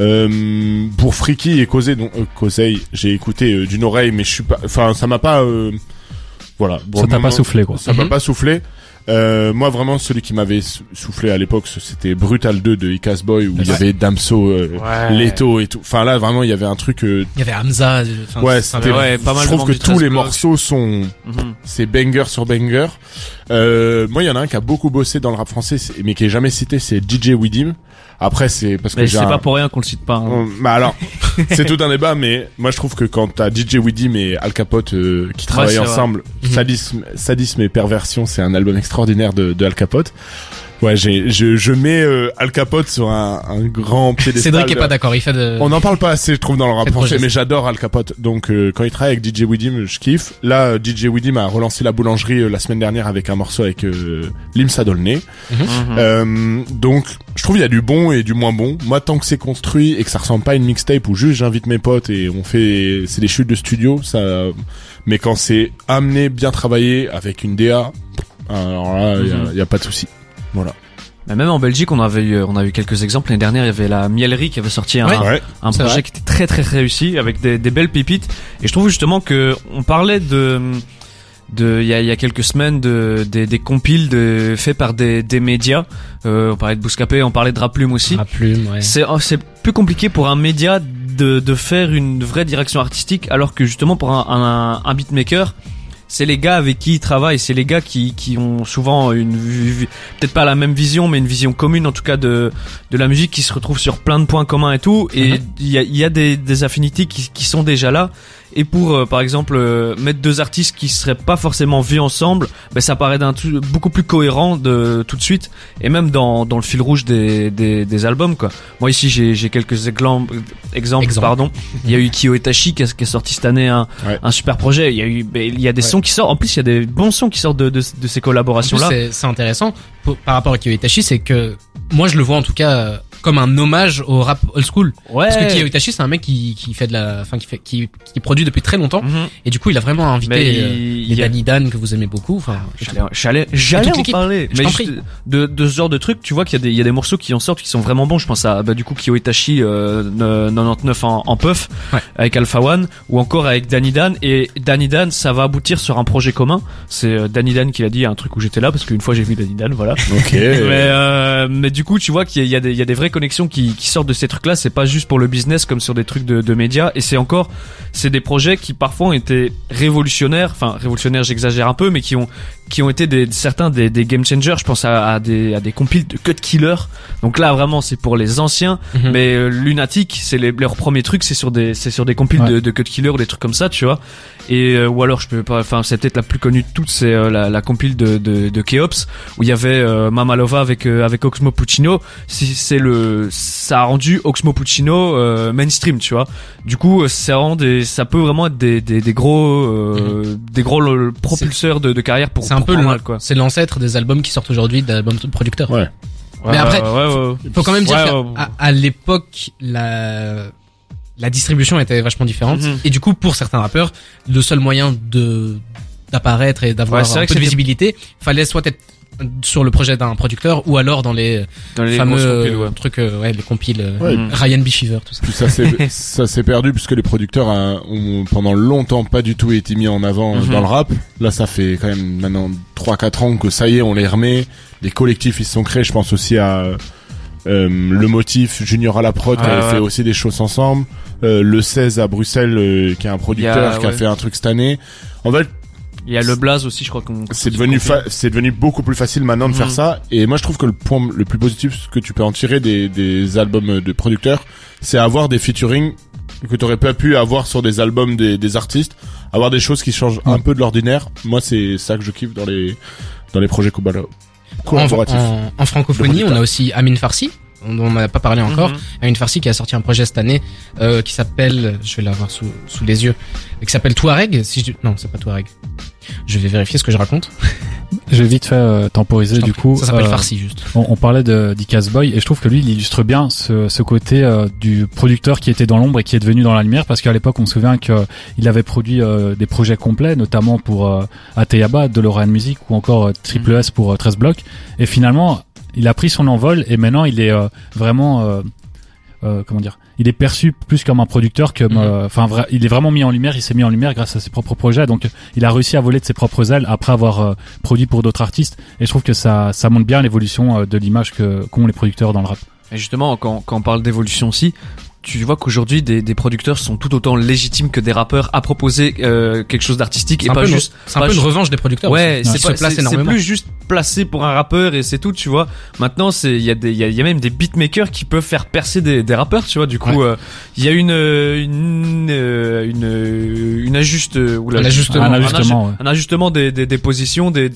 S4: Euh, pour Freaky et Kosei, donc euh, Kosei, j'ai écouté euh, d'une oreille, mais je suis pas, enfin ça m'a pas, euh, voilà, Bon,
S2: Ça t'a pas soufflé, quoi.
S4: Ça m'a
S1: Mhm.
S4: pas soufflé. Euh, moi vraiment celui qui m'avait sou- soufflé à l'époque c'était Brutal 2 de Icas Boy où il y
S1: Ouais.
S4: avait Damso, euh, Leto et tout. Enfin là vraiment il y avait un truc. euh,
S1: Il y avait Hamza. enfin,
S4: ouais, c'était.
S3: ouais, pas mal
S4: je trouve que tous les
S3: 13 blocs.
S4: morceaux sont
S3: Mhm.
S4: c'est banger sur banger. Euh, moi, il y en a un qui a beaucoup bossé dans le rap français, mais qui est jamais cité, c'est DJ Widim. Après, c'est parce que
S3: Mais c'est
S4: un...
S3: pas pour rien qu'on le cite pas. hein.
S4: Bah alors, c'est tout un débat, mais moi je trouve que quand t'as DJ Widim et Al Capote euh, qui travaillent ensemble,
S1: Mhm.
S4: sadisme, sadisme et perversion, c'est un album extraordinaire de, de Al Capote. Ouais, j'ai, je, je mets euh, Al Capote sur un, un grand piédestal.
S1: Cédric est
S4: de-
S1: pas d'accord. Il fait de.
S4: on n'en parle pas assez, je trouve, dans le rap
S1: C'est
S4: français,
S1: projet,
S4: mais j'adore Al Capote. Donc, euh, quand il travaille avec DJ Widim, je kiffe. Là, euh, DJ Widim a relancé la boulangerie euh, la semaine dernière avec un morceau avec euh, Limsa Dolné.
S3: Mhm.
S4: Euh, donc, je trouve il y a du bon et du moins bon. Moi, tant que c'est construit et que ça ressemble pas à une mixtape où juste j'invite mes potes et on fait, c'est des chutes de studio, ça. Mais quand c'est amené, bien travaillé avec une DA, alors là, il il y, a pas de souci. Voilà.
S3: Mais même en Belgique, on avait eu, on a eu quelques exemples. L'année dernière, il y avait la Mielerie qui avait sorti un,
S1: Ouais.
S4: Ouais.
S3: un
S1: C'est
S3: projet
S1: vrai.
S3: qui était très très réussi avec des, des belles pépites. Et je trouve justement que on parlait de de il y a, il y a quelques semaines de des, des compiles de faits par des, des médias. Euh, on parlait de Bouscapé, on parlait de Raplume aussi.
S1: Ah, plume, ouais.
S3: C'est oh, c'est plus compliqué pour un média de, de faire une vraie direction artistique alors que justement pour un, un, un beatmaker c'est les gars avec qui il travaille, c'est les gars qui, qui ont souvent une peut-être pas la même vision mais une vision commune en tout cas de de la musique qui se retrouve sur plein de points communs et tout et
S1: Mhm.
S3: il y a il y a des des affinités qui qui sont déjà là et pour euh, par exemple euh, mettre deux artistes qui seraient pas forcément vus ensemble, ben ça paraît d'un tout- beaucoup plus cohérent de tout de suite et même dans dans le fil rouge des des, des albums quoi. Moi ici j'ai j'ai quelques exemples exemples
S1: Exemple.
S3: pardon. Il y a eu Kyo Itachi qui, a- qui est sorti cette année un
S4: Ouais.
S3: un super projet. Il y a eu ben, il y a des
S1: Ouais.
S3: sons qui sortent. En plus il y a des bons sons qui sortent de de, de ces collaborations là.
S1: c'est- c'est intéressant pour- par rapport à Kyo Itachi, c'est que moi je le vois en tout cas euh, comme un hommage au rap old school.
S3: Ouais.
S1: Parce que Kyo Itachi, c'est un mec qui, qui fait de la, enfin qui fait, qui, qui produit depuis très longtemps.
S3: Mhm.
S1: Et du coup, il a vraiment invité
S3: Mais
S1: euh,
S3: il-
S1: les
S3: y a-
S1: Danny Dan que vous aimez beaucoup. Enfin,
S3: J'allais, j'allais, j'allais en parler.
S1: Je
S3: Mais juste de, de ce genre de trucs, tu vois qu'il y a des, il y a des morceaux qui en sortent qui sont vraiment bons. Je pense à, bah, du coup, Kyo Itachi, euh, ne- 99 en, en puff,
S1: Ouais.
S3: avec Alpha One, ou encore avec Danny Dan. Et Danny Dan, ça va aboutir sur un projet commun. C'est euh, Danny Dan qui l'a dit, un truc où j'étais là, parce qu'une fois j'ai vu Danny Dan, voilà.
S4: Ok.
S3: mais, euh, mais du coup, tu vois qu'il y a, il y a des, il y a des connexions qui, qui sortent de ces trucs-là. C'est pas juste pour le business comme sur des trucs de, de médias. Et c'est encore, c'est des projets qui parfois ont été révolutionnaires. Enfin, révolutionnaires, j'exagère un peu, mais qui ont qui ont été des, certains des, des game changers. Je pense à, à des, à des compiles de Cut Killer. Donc là, vraiment, c'est pour les anciens.
S1: Mhm.
S3: Mais euh, Lunatic, c'est les, leurs premiers trucs, c'est sur des, c'est sur des compiles
S2: Ouais.
S3: de, de Cut Killer ou des trucs comme ça, tu vois. Et euh, ou alors, je peux pas. Enfin, c'est peut-être la plus connue de toutes, c'est euh, la, la compile de, de, de Keops où il y avait euh, Mamalova avec euh, avec Oxmo Puccino. Si c'est le, ça a rendu Oxmo Puccino euh, mainstream, tu vois. Du coup, euh, c'est vraiment des, ça peut vraiment être des, des, des gros, euh, des gros propulseurs de, de carrière pour.
S1: C'est un
S3: pour
S1: peu
S3: pas
S1: le-
S3: mal, quoi.
S1: C'est l'ancêtre des albums qui sortent aujourd'hui d'albums de producteurs.
S4: Ouais.
S1: Mais après,
S3: ouais, ouais, ouais.
S1: faut quand même dire
S3: Ouais,
S1: qu'à
S3: ouais.
S1: à, l'époque, la la distribution était vachement différente.
S3: Mhm.
S1: Et du coup, pour certains rappeurs, le seul moyen de d'apparaître et d'avoir un peu de visibilité, fallait soit être sur le projet d'un producteur ou alors dans les,
S3: dans les
S1: fameux
S3: compiles, ouais.
S1: euh, trucs, euh, ouais, les compiles euh,
S4: Ouais,
S3: Mhm.
S1: Ryan B. Shiver, tout ça.
S4: Puis ça s'est ça s'est perdu puisque les producteurs hein, ont pendant longtemps pas du tout été mis en avant euh,
S3: Mhm.
S4: dans le rap. Là, ça fait quand même maintenant 3-4 ans que ça y est, on les remet. Les collectifs ils se sont créés. Je pense aussi à euh, le motif Junior à la prod qui avait
S3: ouais.
S4: fait aussi des choses ensemble. Euh, le 16 à Bruxelles euh, qui est un producteur
S3: a-
S4: qui a fait un truc cette année. En fait,
S3: Il y a le Blaze aussi, je crois qu'on.
S4: c'est devenu fa- c'est devenu beaucoup plus facile maintenant de
S3: Mhm.
S4: faire ça et moi je trouve que le point le plus positif que tu peux en tirer des, des albums de producteurs c'est avoir des featuring que tu aurais pas pu avoir sur des albums des, des artistes avoir des choses qui changent un
S2: Ouais.
S4: peu de l'ordinaire moi c'est ça que je kiffe dans les dans les projets Kubala
S1: En,
S4: collaboratifs
S1: en- en francophonie, on a aussi Amin Farsi, dont on n'a pas parlé encore.
S3: Mhm.
S1: Amin Farsi qui a sorti un projet cette année euh, qui s'appelle, je vais l'avoir sous, sous les yeux, qui s'appelle Touareg. Si je, non, c'est pas Touareg. Je vais vérifier ce que je raconte.
S2: J'ai vite fait euh, temporiser
S1: Je
S2: du coup.
S1: ça s'appelle
S2: euh,
S1: Farsi juste.
S2: On, on parlait de d'Icas Boy et je trouve que lui il illustre bien ce, ce côté euh, du producteur qui était dans l'ombre et qui est devenu dans la lumière parce qu'à l'époque on se souvient que il avait produit euh, des projets complets notamment pour euh, Ateyaba, DeLorean Music ou encore euh, Triple S pour euh, 13 blocs et finalement il a pris son envol et maintenant il est euh, vraiment euh, euh, comment dire il est perçu plus comme un producteur que
S1: Mhm.
S2: enfin il est vraiment mis en lumière il s'est mis en lumière grâce à ses propres projets. Donc il a réussi à voler de ses propres ailes après avoir euh, produit pour d'autres artistes. Et je trouve que ça ça montre bien l'évolution euh, de l'image que qu'ont les producteurs dans le rap.
S3: Et justement, quand, quand on parle d'évolution aussi, tu vois qu'aujourd'hui des, des producteurs sont tout autant légitimes que des rappeurs à proposer euh, quelque chose d'artistique et pas juste.
S1: C'est un
S3: pas
S1: peu une revanche des producteurs.
S3: Ouais,
S1: aussi,
S3: c'est pas c'est- plus juste placé pour un rappeur et c'est tout, tu vois. Maintenant, c'est il y a des il y a, il y a même des beatmakers qui peuvent faire percer des, des rappeurs, tu vois. Du coup,
S1: Ouais.
S3: euh, il y a une euh, une euh, une euh, une ajuste ou la-
S1: Un ajustement.
S2: un
S3: un
S2: ajustement ouais.
S3: un ajustement des, des, des positions des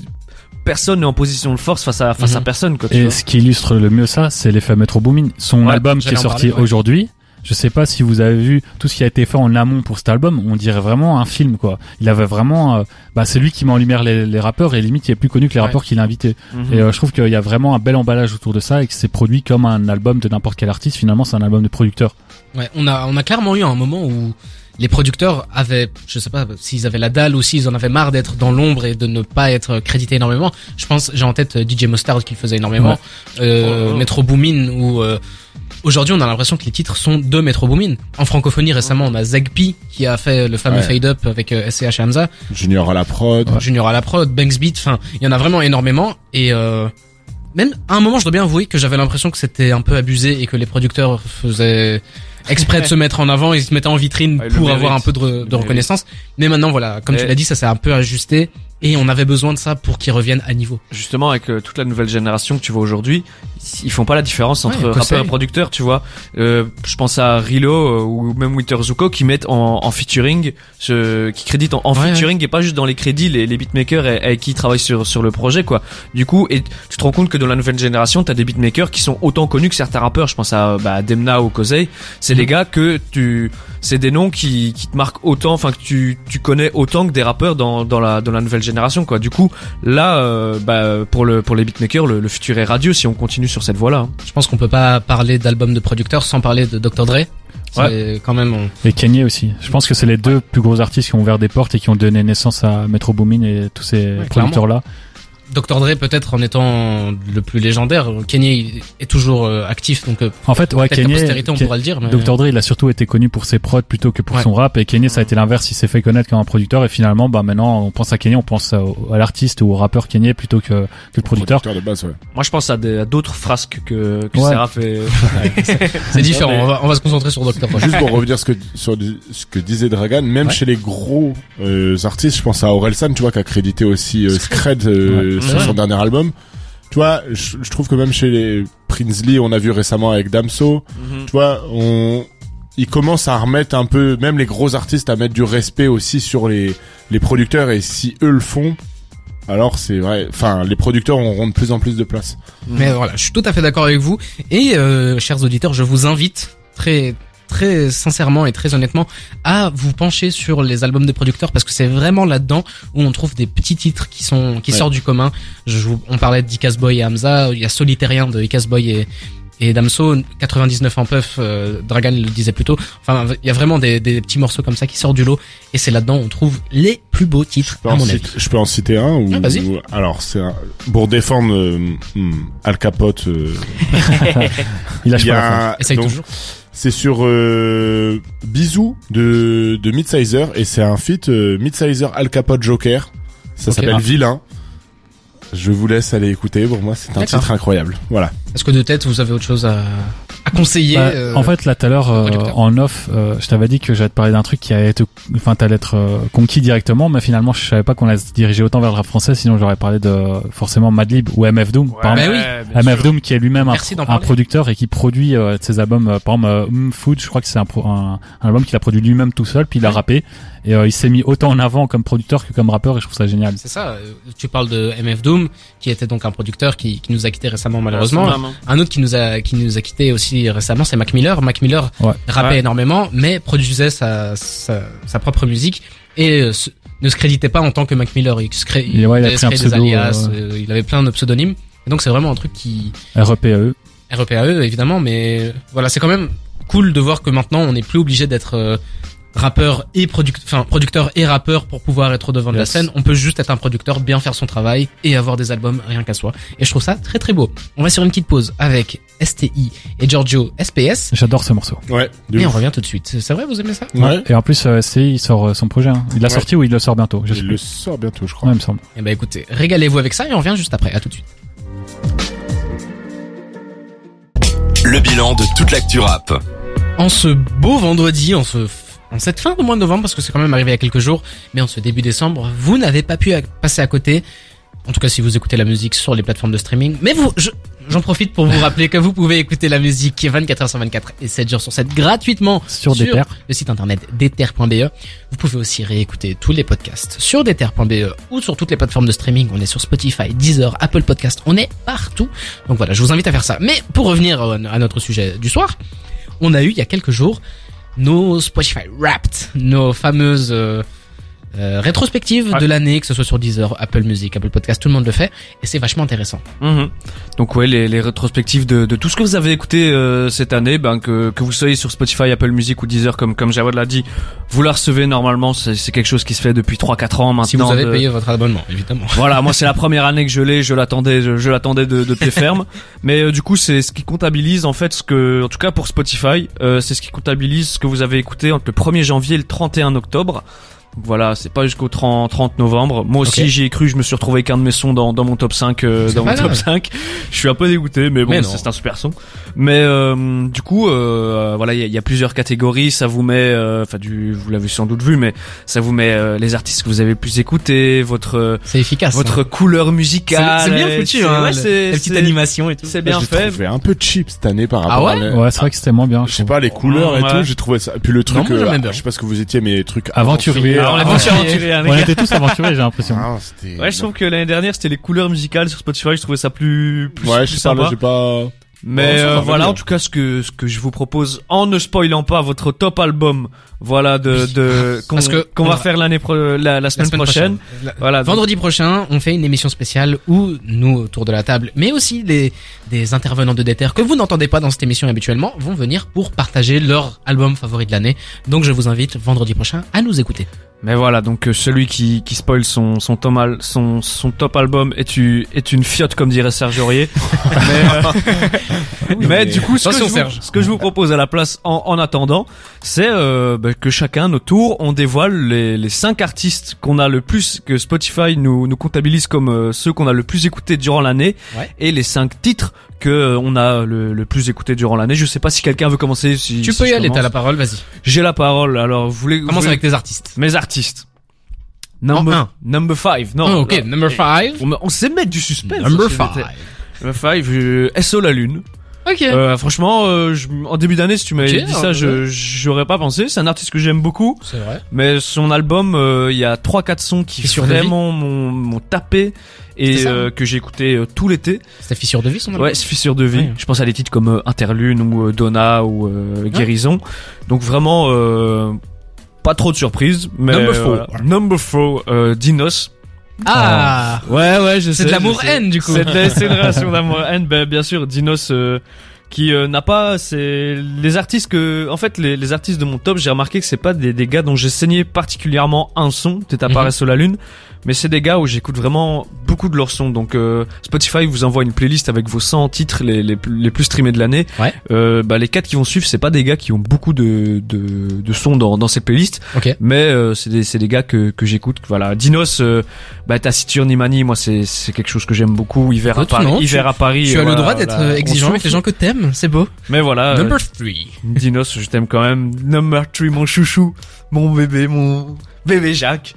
S3: personne n'est en position de force face à face à
S1: Mhm.
S3: personne quoi tu
S2: et
S3: vois.
S2: ce qui illustre le mieux ça c'est l'effet Metro Boomin son
S3: Ouais,
S2: album qui est sorti
S1: ouais.
S2: aujourd'hui je sais pas si vous avez vu tout ce qui a été fait en amont pour cet album on dirait vraiment un film quoi il avait vraiment euh, bah c'est lui qui met en lumière les, les rappeurs et limite il est plus connu que les
S1: Ouais.
S2: rappeurs qu'il a invités
S3: Mhm.
S2: Et euh, je trouve qu'il y a vraiment un bel emballage autour de ça et que c'est produit comme un album de n'importe quel artiste. Finalement, c'est un album de producteur.
S1: Ouais, on a, on a clairement eu un moment où les producteurs avaient, je sais pas, s'ils avaient la dalle ou s'ils en avaient marre d'être dans l'ombre et de ne pas être crédités énormément. Je pense, j'ai en tête euh, DJ Mustard qui le faisait énormément, euh,
S3: Oh.
S1: Metro Boomin ou euh, aujourd'hui on a l'impression que les titres sont de Metro Boomin. En francophonie récemment on a Zegpi qui a fait le fameux
S4: Ouais.
S1: fade up avec euh, SCH Hamza,
S4: Junior à la prod
S1: Junior à la prod, Banks Beat, enfin il y en a vraiment énormément et euh, même à un moment je dois bien avouer que j'avais l'impression que c'était un peu abusé et que les producteurs faisaient exprès de se mettre en avant, ils se mettaient en vitrine
S3: Ouais,
S1: pour avoir un peu de, reconnaissance. Mais maintenant voilà, comme tu
S3: Et-
S1: l'as dit, ça s'est un peu ajusté et on avait besoin de ça pour qu'ils reviennent à niveau.
S3: justement avec euh, toute la nouvelle génération que tu vois aujourd'hui, ils font pas la différence entre
S1: Ouais,
S3: rappeurs
S1: Kosei.
S3: et producteurs, tu vois. Euh, je pense à Rilo euh, ou même Winter Zuko qui mettent en, en featuring, ce, qui créditent en, en
S1: Ouais,
S3: featuring et pas juste dans les crédits les, les beatmakers et- avec qui ils travaillent sur sur le projet quoi. Du coup, et tu te rends compte que dans la nouvelle génération, t'as des beatmakers qui sont autant connus que certains rappeurs. Je pense à bah, Demna ou Kosei. C'est
S1: Mhm.
S3: des gars que tu, c'est des noms qui qui te marquent autant, enfin que tu tu connais autant que des rappeurs dans dans la dans la nouvelle génération quoi. Du coup, là, euh, bah, pour le pour les beatmakers, le, le futur est radieux si on continue sur cette voie-là. hein.
S1: Je pense qu'on peut pas parler d'album de producteurs sans parler de Dr Dre. C'est quand même on-
S2: Et Kanye aussi. Je pense que c'est les deux plus gros artistes qui ont ouvert des portes et qui ont donné naissance à Metro Boomin et tous ces
S1: Ouais,
S2: producteurs-là.
S1: Dr Dre peut-être en étant le plus légendaire, Kanye est toujours euh, actif donc euh,
S2: En fait, ouais, Kanye,
S1: postérité on pourra le dire. Mais...
S2: Dr. Dre, il a surtout été connu pour ses prods plutôt que pour
S1: Ouais.
S2: son rap. Et Kanye, ça a été l'inverse. Il s'est fait connaître comme un producteur. Et finalement, bah maintenant, on pense à Kanye, on pense à, à l'artiste ou au rappeur Kanye plutôt que, que le producteur.
S4: de base, ouais.
S3: Moi, je pense à d'autres frasques que, que
S2: Ouais.
S3: Seraph fait.
S1: c'est différent.
S3: mais-
S1: On, va, on va se concentrer sur Dr Dre.
S4: Juste pour revenir ce que, sur ce que disait Dragan, même
S1: Ouais.
S4: chez les gros euh, artistes, je pense à Orelsan, tu vois, qui a crédité aussi euh, Scred euh, Sur son dernier album. Tu vois, je, je trouve que même chez les Prince Lee, on a vu récemment avec Damso,
S3: Mhm.
S4: tu vois, on, ils commencent à remettre un peu, même les gros artistes, à mettre du respect aussi sur les, les producteurs et si eux le font, alors c'est vrai, enfin, les producteurs auront de plus en plus de place.
S1: Mais voilà, je suis tout à fait d'accord avec vous. Et euh, chers auditeurs, je vous invite très très sincèrement et très honnêtement à vous pencher sur les albums des producteurs parce que c'est vraiment là-dedans où on trouve des petits titres qui sont qui
S4: Ouais.
S1: sortent du commun. Je on parlait d'Icas Boy et Hamza, il y a Solitairien de Icas Boy et et Damso 99 en puff, euh, Dragan le disait plus tôt. Enfin, il y a vraiment des, des petits morceaux comme ça qui sortent du lot et c'est là-dedans où on trouve les plus beaux titres
S4: Je peux,
S1: à
S4: en
S1: mon
S4: citer,
S1: avis.
S4: je peux en citer un ou
S1: Ah,
S4: ou- alors c'est un- pour défendre euh, hmm, Al Capote. euh,
S2: Il lâche pas
S4: a
S2: l'affaire.
S4: un-
S1: Essaye
S4: donc,
S1: toujours.
S4: C'est sur euh, Bisou de de Midsizer et c'est un feat euh, Midsizer Al Capote Joker. Ça s'appelle
S1: Ah.
S4: Vilain. Je vous laisse aller écouter. Pour moi, c'est un titre incroyable. Voilà.
S1: Est-ce que de tête vous avez autre chose à, à conseiller
S2: Bah,
S1: euh,
S2: En fait, là, tout à l'heure, euh, en off, euh, je t'avais dit que j'allais te parler d'un truc qui allait être, enfin, t'allais être euh, conquis directement, mais finalement, je savais pas qu'on allait se diriger autant vers le rap français, sinon j'aurais parlé de forcément Madlib ou MF Doom. par
S1: bah
S2: exemple.
S1: oui.
S2: MF
S3: sûr.
S2: Doom qui est lui-même un, un producteur et qui produit euh, ses albums euh, par exemple euh, Mm Food je crois que c'est un, pro- un, un album qu'il a produit lui-même tout seul puis il a rappé et euh, il s'est mis autant en avant comme producteur que comme rappeur et je trouve ça génial
S1: C'est ça, euh, tu parles de MF Doom, qui était donc un producteur qui, qui nous a quitté récemment malheureusement. Un autre qui nous a qui nous a quitté aussi récemment, c'est Mac Miller. Mac Miller
S2: Ouais.
S1: rappait
S3: Ouais.
S1: énormément, mais produisait sa, sa, sa propre musique et euh, se- ne se créditait pas en tant que Mac Miller. Il, se
S2: ouais, il a
S1: des alias,
S2: euh,
S1: euh, il avait plein de pseudonymes. Et donc c'est vraiment un truc qui
S2: REPAE
S1: REPAE E, évidemment, mais voilà, c'est quand même cool de voir que maintenant on n'est plus obligé d'être euh, rappeur et product enfin producteur et rappeur pour pouvoir être au devant de la scène. On peut juste être un producteur, bien faire son travail et avoir des albums rien qu'à soi. Et je trouve ça très très beau. On va sur une petite pause avec STI et Giorgio SPS
S2: j'adore ce morceau
S4: Ouais.
S1: et on revient tout de suite. C'est vrai, vous aimez ça?
S4: Ouais.
S2: et en plus euh, SCI il sort euh, son projet hein. il l'a
S4: Ouais.
S2: sorti ou il le sort bientôt? Je sais
S4: Il
S2: plus
S4: le sort bientôt, je crois.
S2: ouais, il me semble
S1: Eh ben écoutez, régalez-vous avec ça et on revient juste après. À tout de suite.
S5: Le bilan de toute l'actu rap.
S1: En ce beau vendredi, en ce en cette fin de mois de novembre, parce que c'est quand même arrivé il y a quelques jours, mais en ce début décembre, vous n'avez pas pu passer à côté. En tout cas, si vous écoutez la musique sur les plateformes de streaming. Mais vous, je- j'en profite pour vous rappeler que vous pouvez écouter la musique 24 h sur 24 et 7 jours sur 7 gratuitement
S2: sur terres
S1: le site internet déter.be. Vous pouvez aussi réécouter tous les podcasts sur déter.be ou sur toutes les plateformes de streaming. On est sur Spotify, Deezer, Apple Podcast. On est partout. Donc voilà, je vous invite à faire ça. Mais pour revenir euh, à notre sujet du soir, on a eu il y a quelques jours nos Spotify Wrapped, nos fameuses euh, rétrospectives
S3: Ouais.
S1: de l'année, que ce soit sur Deezer, Apple Music, Apple Podcast, tout le monde le fait, et c'est vachement intéressant.
S3: Mhm. Donc ouais, les, les rétrospectives de, de tout ce que vous avez écouté euh, cette année, ben que, que vous soyez sur Spotify, Apple Music ou Deezer, comme comme Jawad l'a dit, vous la recevez normalement. C'est c'est quelque chose qui se fait depuis 3-4 ans maintenant.
S1: si vous avez
S3: de-
S1: payé votre abonnement, évidemment.
S3: Voilà, moi c'est la première année que je l'ai, je l'attendais, je, je l'attendais de, de pied ferme. Mais euh, du coup, c'est ce qui comptabilise en fait ce que, en tout cas pour Spotify, euh, c'est ce qui comptabilise ce que vous avez écouté entre le 1er janvier et le 31 octobre. Voilà, c'est pas jusqu'au 30, 30 novembre. Moi aussi
S1: Ok.
S3: j'y ai cru, je me suis retrouvé avec un de mes sons dans, dans mon top 5 euh, dans mon top
S1: grave.
S3: 5. Je suis un peu dégoûté mais bon, c'est un super son. Mais euh, du coup euh, voilà, il y a, il y a plusieurs catégories, ça vous met euh, enfin du vous l'avez sans doute vu mais ça vous met euh, les artistes que vous avez le plus écouté, votre euh,
S1: C'est efficace.
S3: votre
S1: hein.
S3: couleur musicale.
S1: c'est bien foutu,
S3: c'est-
S1: hein.
S3: ouais,
S1: le-
S3: c'est
S1: la petite
S3: c'est-
S1: animation et tout.
S3: C'est bien fait.
S4: trouvé un peu cheap cette année par
S1: Ah
S4: rapport à
S1: ouais
S4: la-
S2: ouais c'est vrai que c'était moins bien
S4: Je sais pas les couleurs et
S3: Ouais.
S4: tout, j'ai trouvé ça. Puis le truc, euh, je sais pas ce que vous étiez, mais les trucs
S2: Aventurier.
S3: On est
S2: Ah,
S3: hein,
S2: on était tous aventuriers j'ai l'impression
S4: Ah,
S3: Ouais, je trouve que l'année dernière c'était les couleurs musicales sur Spotify. Je trouvais ça plus plus,
S4: Ouais,
S3: plus
S4: je sais pas, j'ai pas.
S3: Mais euh, voilà,
S4: bien.
S3: en tout cas, ce que ce que je vous propose, en ne spoilant pas votre top album, voilà de de qu'on
S1: Parce que
S3: qu'on
S1: on
S3: va faire l'année pro- la, la
S1: La
S3: semaine, prochaine.
S1: La-
S3: Voilà. donc-
S1: Vendredi prochain, on fait une émission spéciale où nous, autour de la table, mais aussi des, des intervenants de Déter que vous n'entendez pas dans cette émission habituellement, vont venir pour partager leur album favori de l'année. Donc je vous invite vendredi prochain à nous écouter.
S3: Mais voilà, donc euh, celui qui, qui spoil son son, tom al- son son top album est, u- est une fiotte comme dirait Serge Aurier. mais, euh, mais du coup, ce que, je vous, ce que je vous propose à la place en, en attendant, c'est euh, bah, que chacun, nos tours, on dévoile les, les cinq artistes qu'on a le plus, que Spotify nous, nous comptabilise comme euh, ceux qu'on a le plus écoutés durant l'année,
S1: Ouais.
S3: et les cinq titres que euh, on a le, le plus écouté durant l'année. Je sais pas si quelqu'un veut commencer. Si,
S1: Tu
S3: si
S1: peux y aller, t'as la parole, vas-y.
S3: J'ai la parole. Alors, vous voulez
S1: Commence avec tes artistes.
S3: mes artistes. Number,
S1: un.
S3: number five. Non.
S1: Oh, ok,
S3: là,
S1: number
S3: eh,
S1: five.
S3: On, on sait mettre du suspense.
S1: Number
S3: ça,
S1: five.
S3: c'était- Number five. euh, SO la lune.
S1: Ok.
S3: Euh, franchement, euh, je- en début d'année, si tu m'avais dit ça, je j'aurais pas pensé. C'est un artiste que j'aime beaucoup,
S1: C'est vrai.
S3: mais son album, euh, il y a trois quatre sons qui
S1: Fissure de
S3: vraiment m'ont m'ont tapé et euh, que j'ai écouté euh, tout l'été.
S1: C'était fissure de vie, son album
S3: Ouais, c'est Fissure de vie.
S1: Ouais.
S3: Je pense à des titres comme euh, Interlune ou euh, Donna ou euh, Guérison. Donc vraiment euh, pas trop de surprises. Mais
S1: Number four.
S3: voilà. Number four, euh, Dinos.
S1: Ah
S3: Ouais, ouais, je sais.
S1: C'est de l'amour-haine, du coup.
S3: C'est de- une relation d'amour-haine. Ben, bien sûr, Dinos, euh, qui euh, n'a pas, c'est les artistes que, en fait, les, les artistes de mon top, j'ai remarqué que c'est pas des, des gars dont j'ai saigné particulièrement un son, peut-être à
S1: Mhm.
S3: sur la lune, mais c'est des gars où j'écoute vraiment beaucoup de leurs sons. Donc euh, Spotify vous envoie une playlist avec vos 100 titres les, les, plus- les plus streamés de l'année.
S1: Ouais.
S3: Euh, bah, les quatre qui vont suivre, c'est pas des gars qui ont beaucoup de, de, de sons dans, dans cette playlist,
S1: Ok.
S3: mais euh, c'est des, c'est des gars que, que j'écoute. Voilà, Dinos, euh, bah Taciturne Imani, moi c'est c'est quelque chose que j'aime beaucoup. Hiver à
S1: Écoute,
S3: Paris, hiver à Paris.
S1: Tu as le droit d'être euh, exigeant avec les gens que t'aimes, c'est beau.
S3: Mais voilà,
S1: Number
S3: euh,
S1: 3.
S3: Dinos, je t'aime quand même. Number 3, mon chouchou, mon bébé, mon bébé Jacques.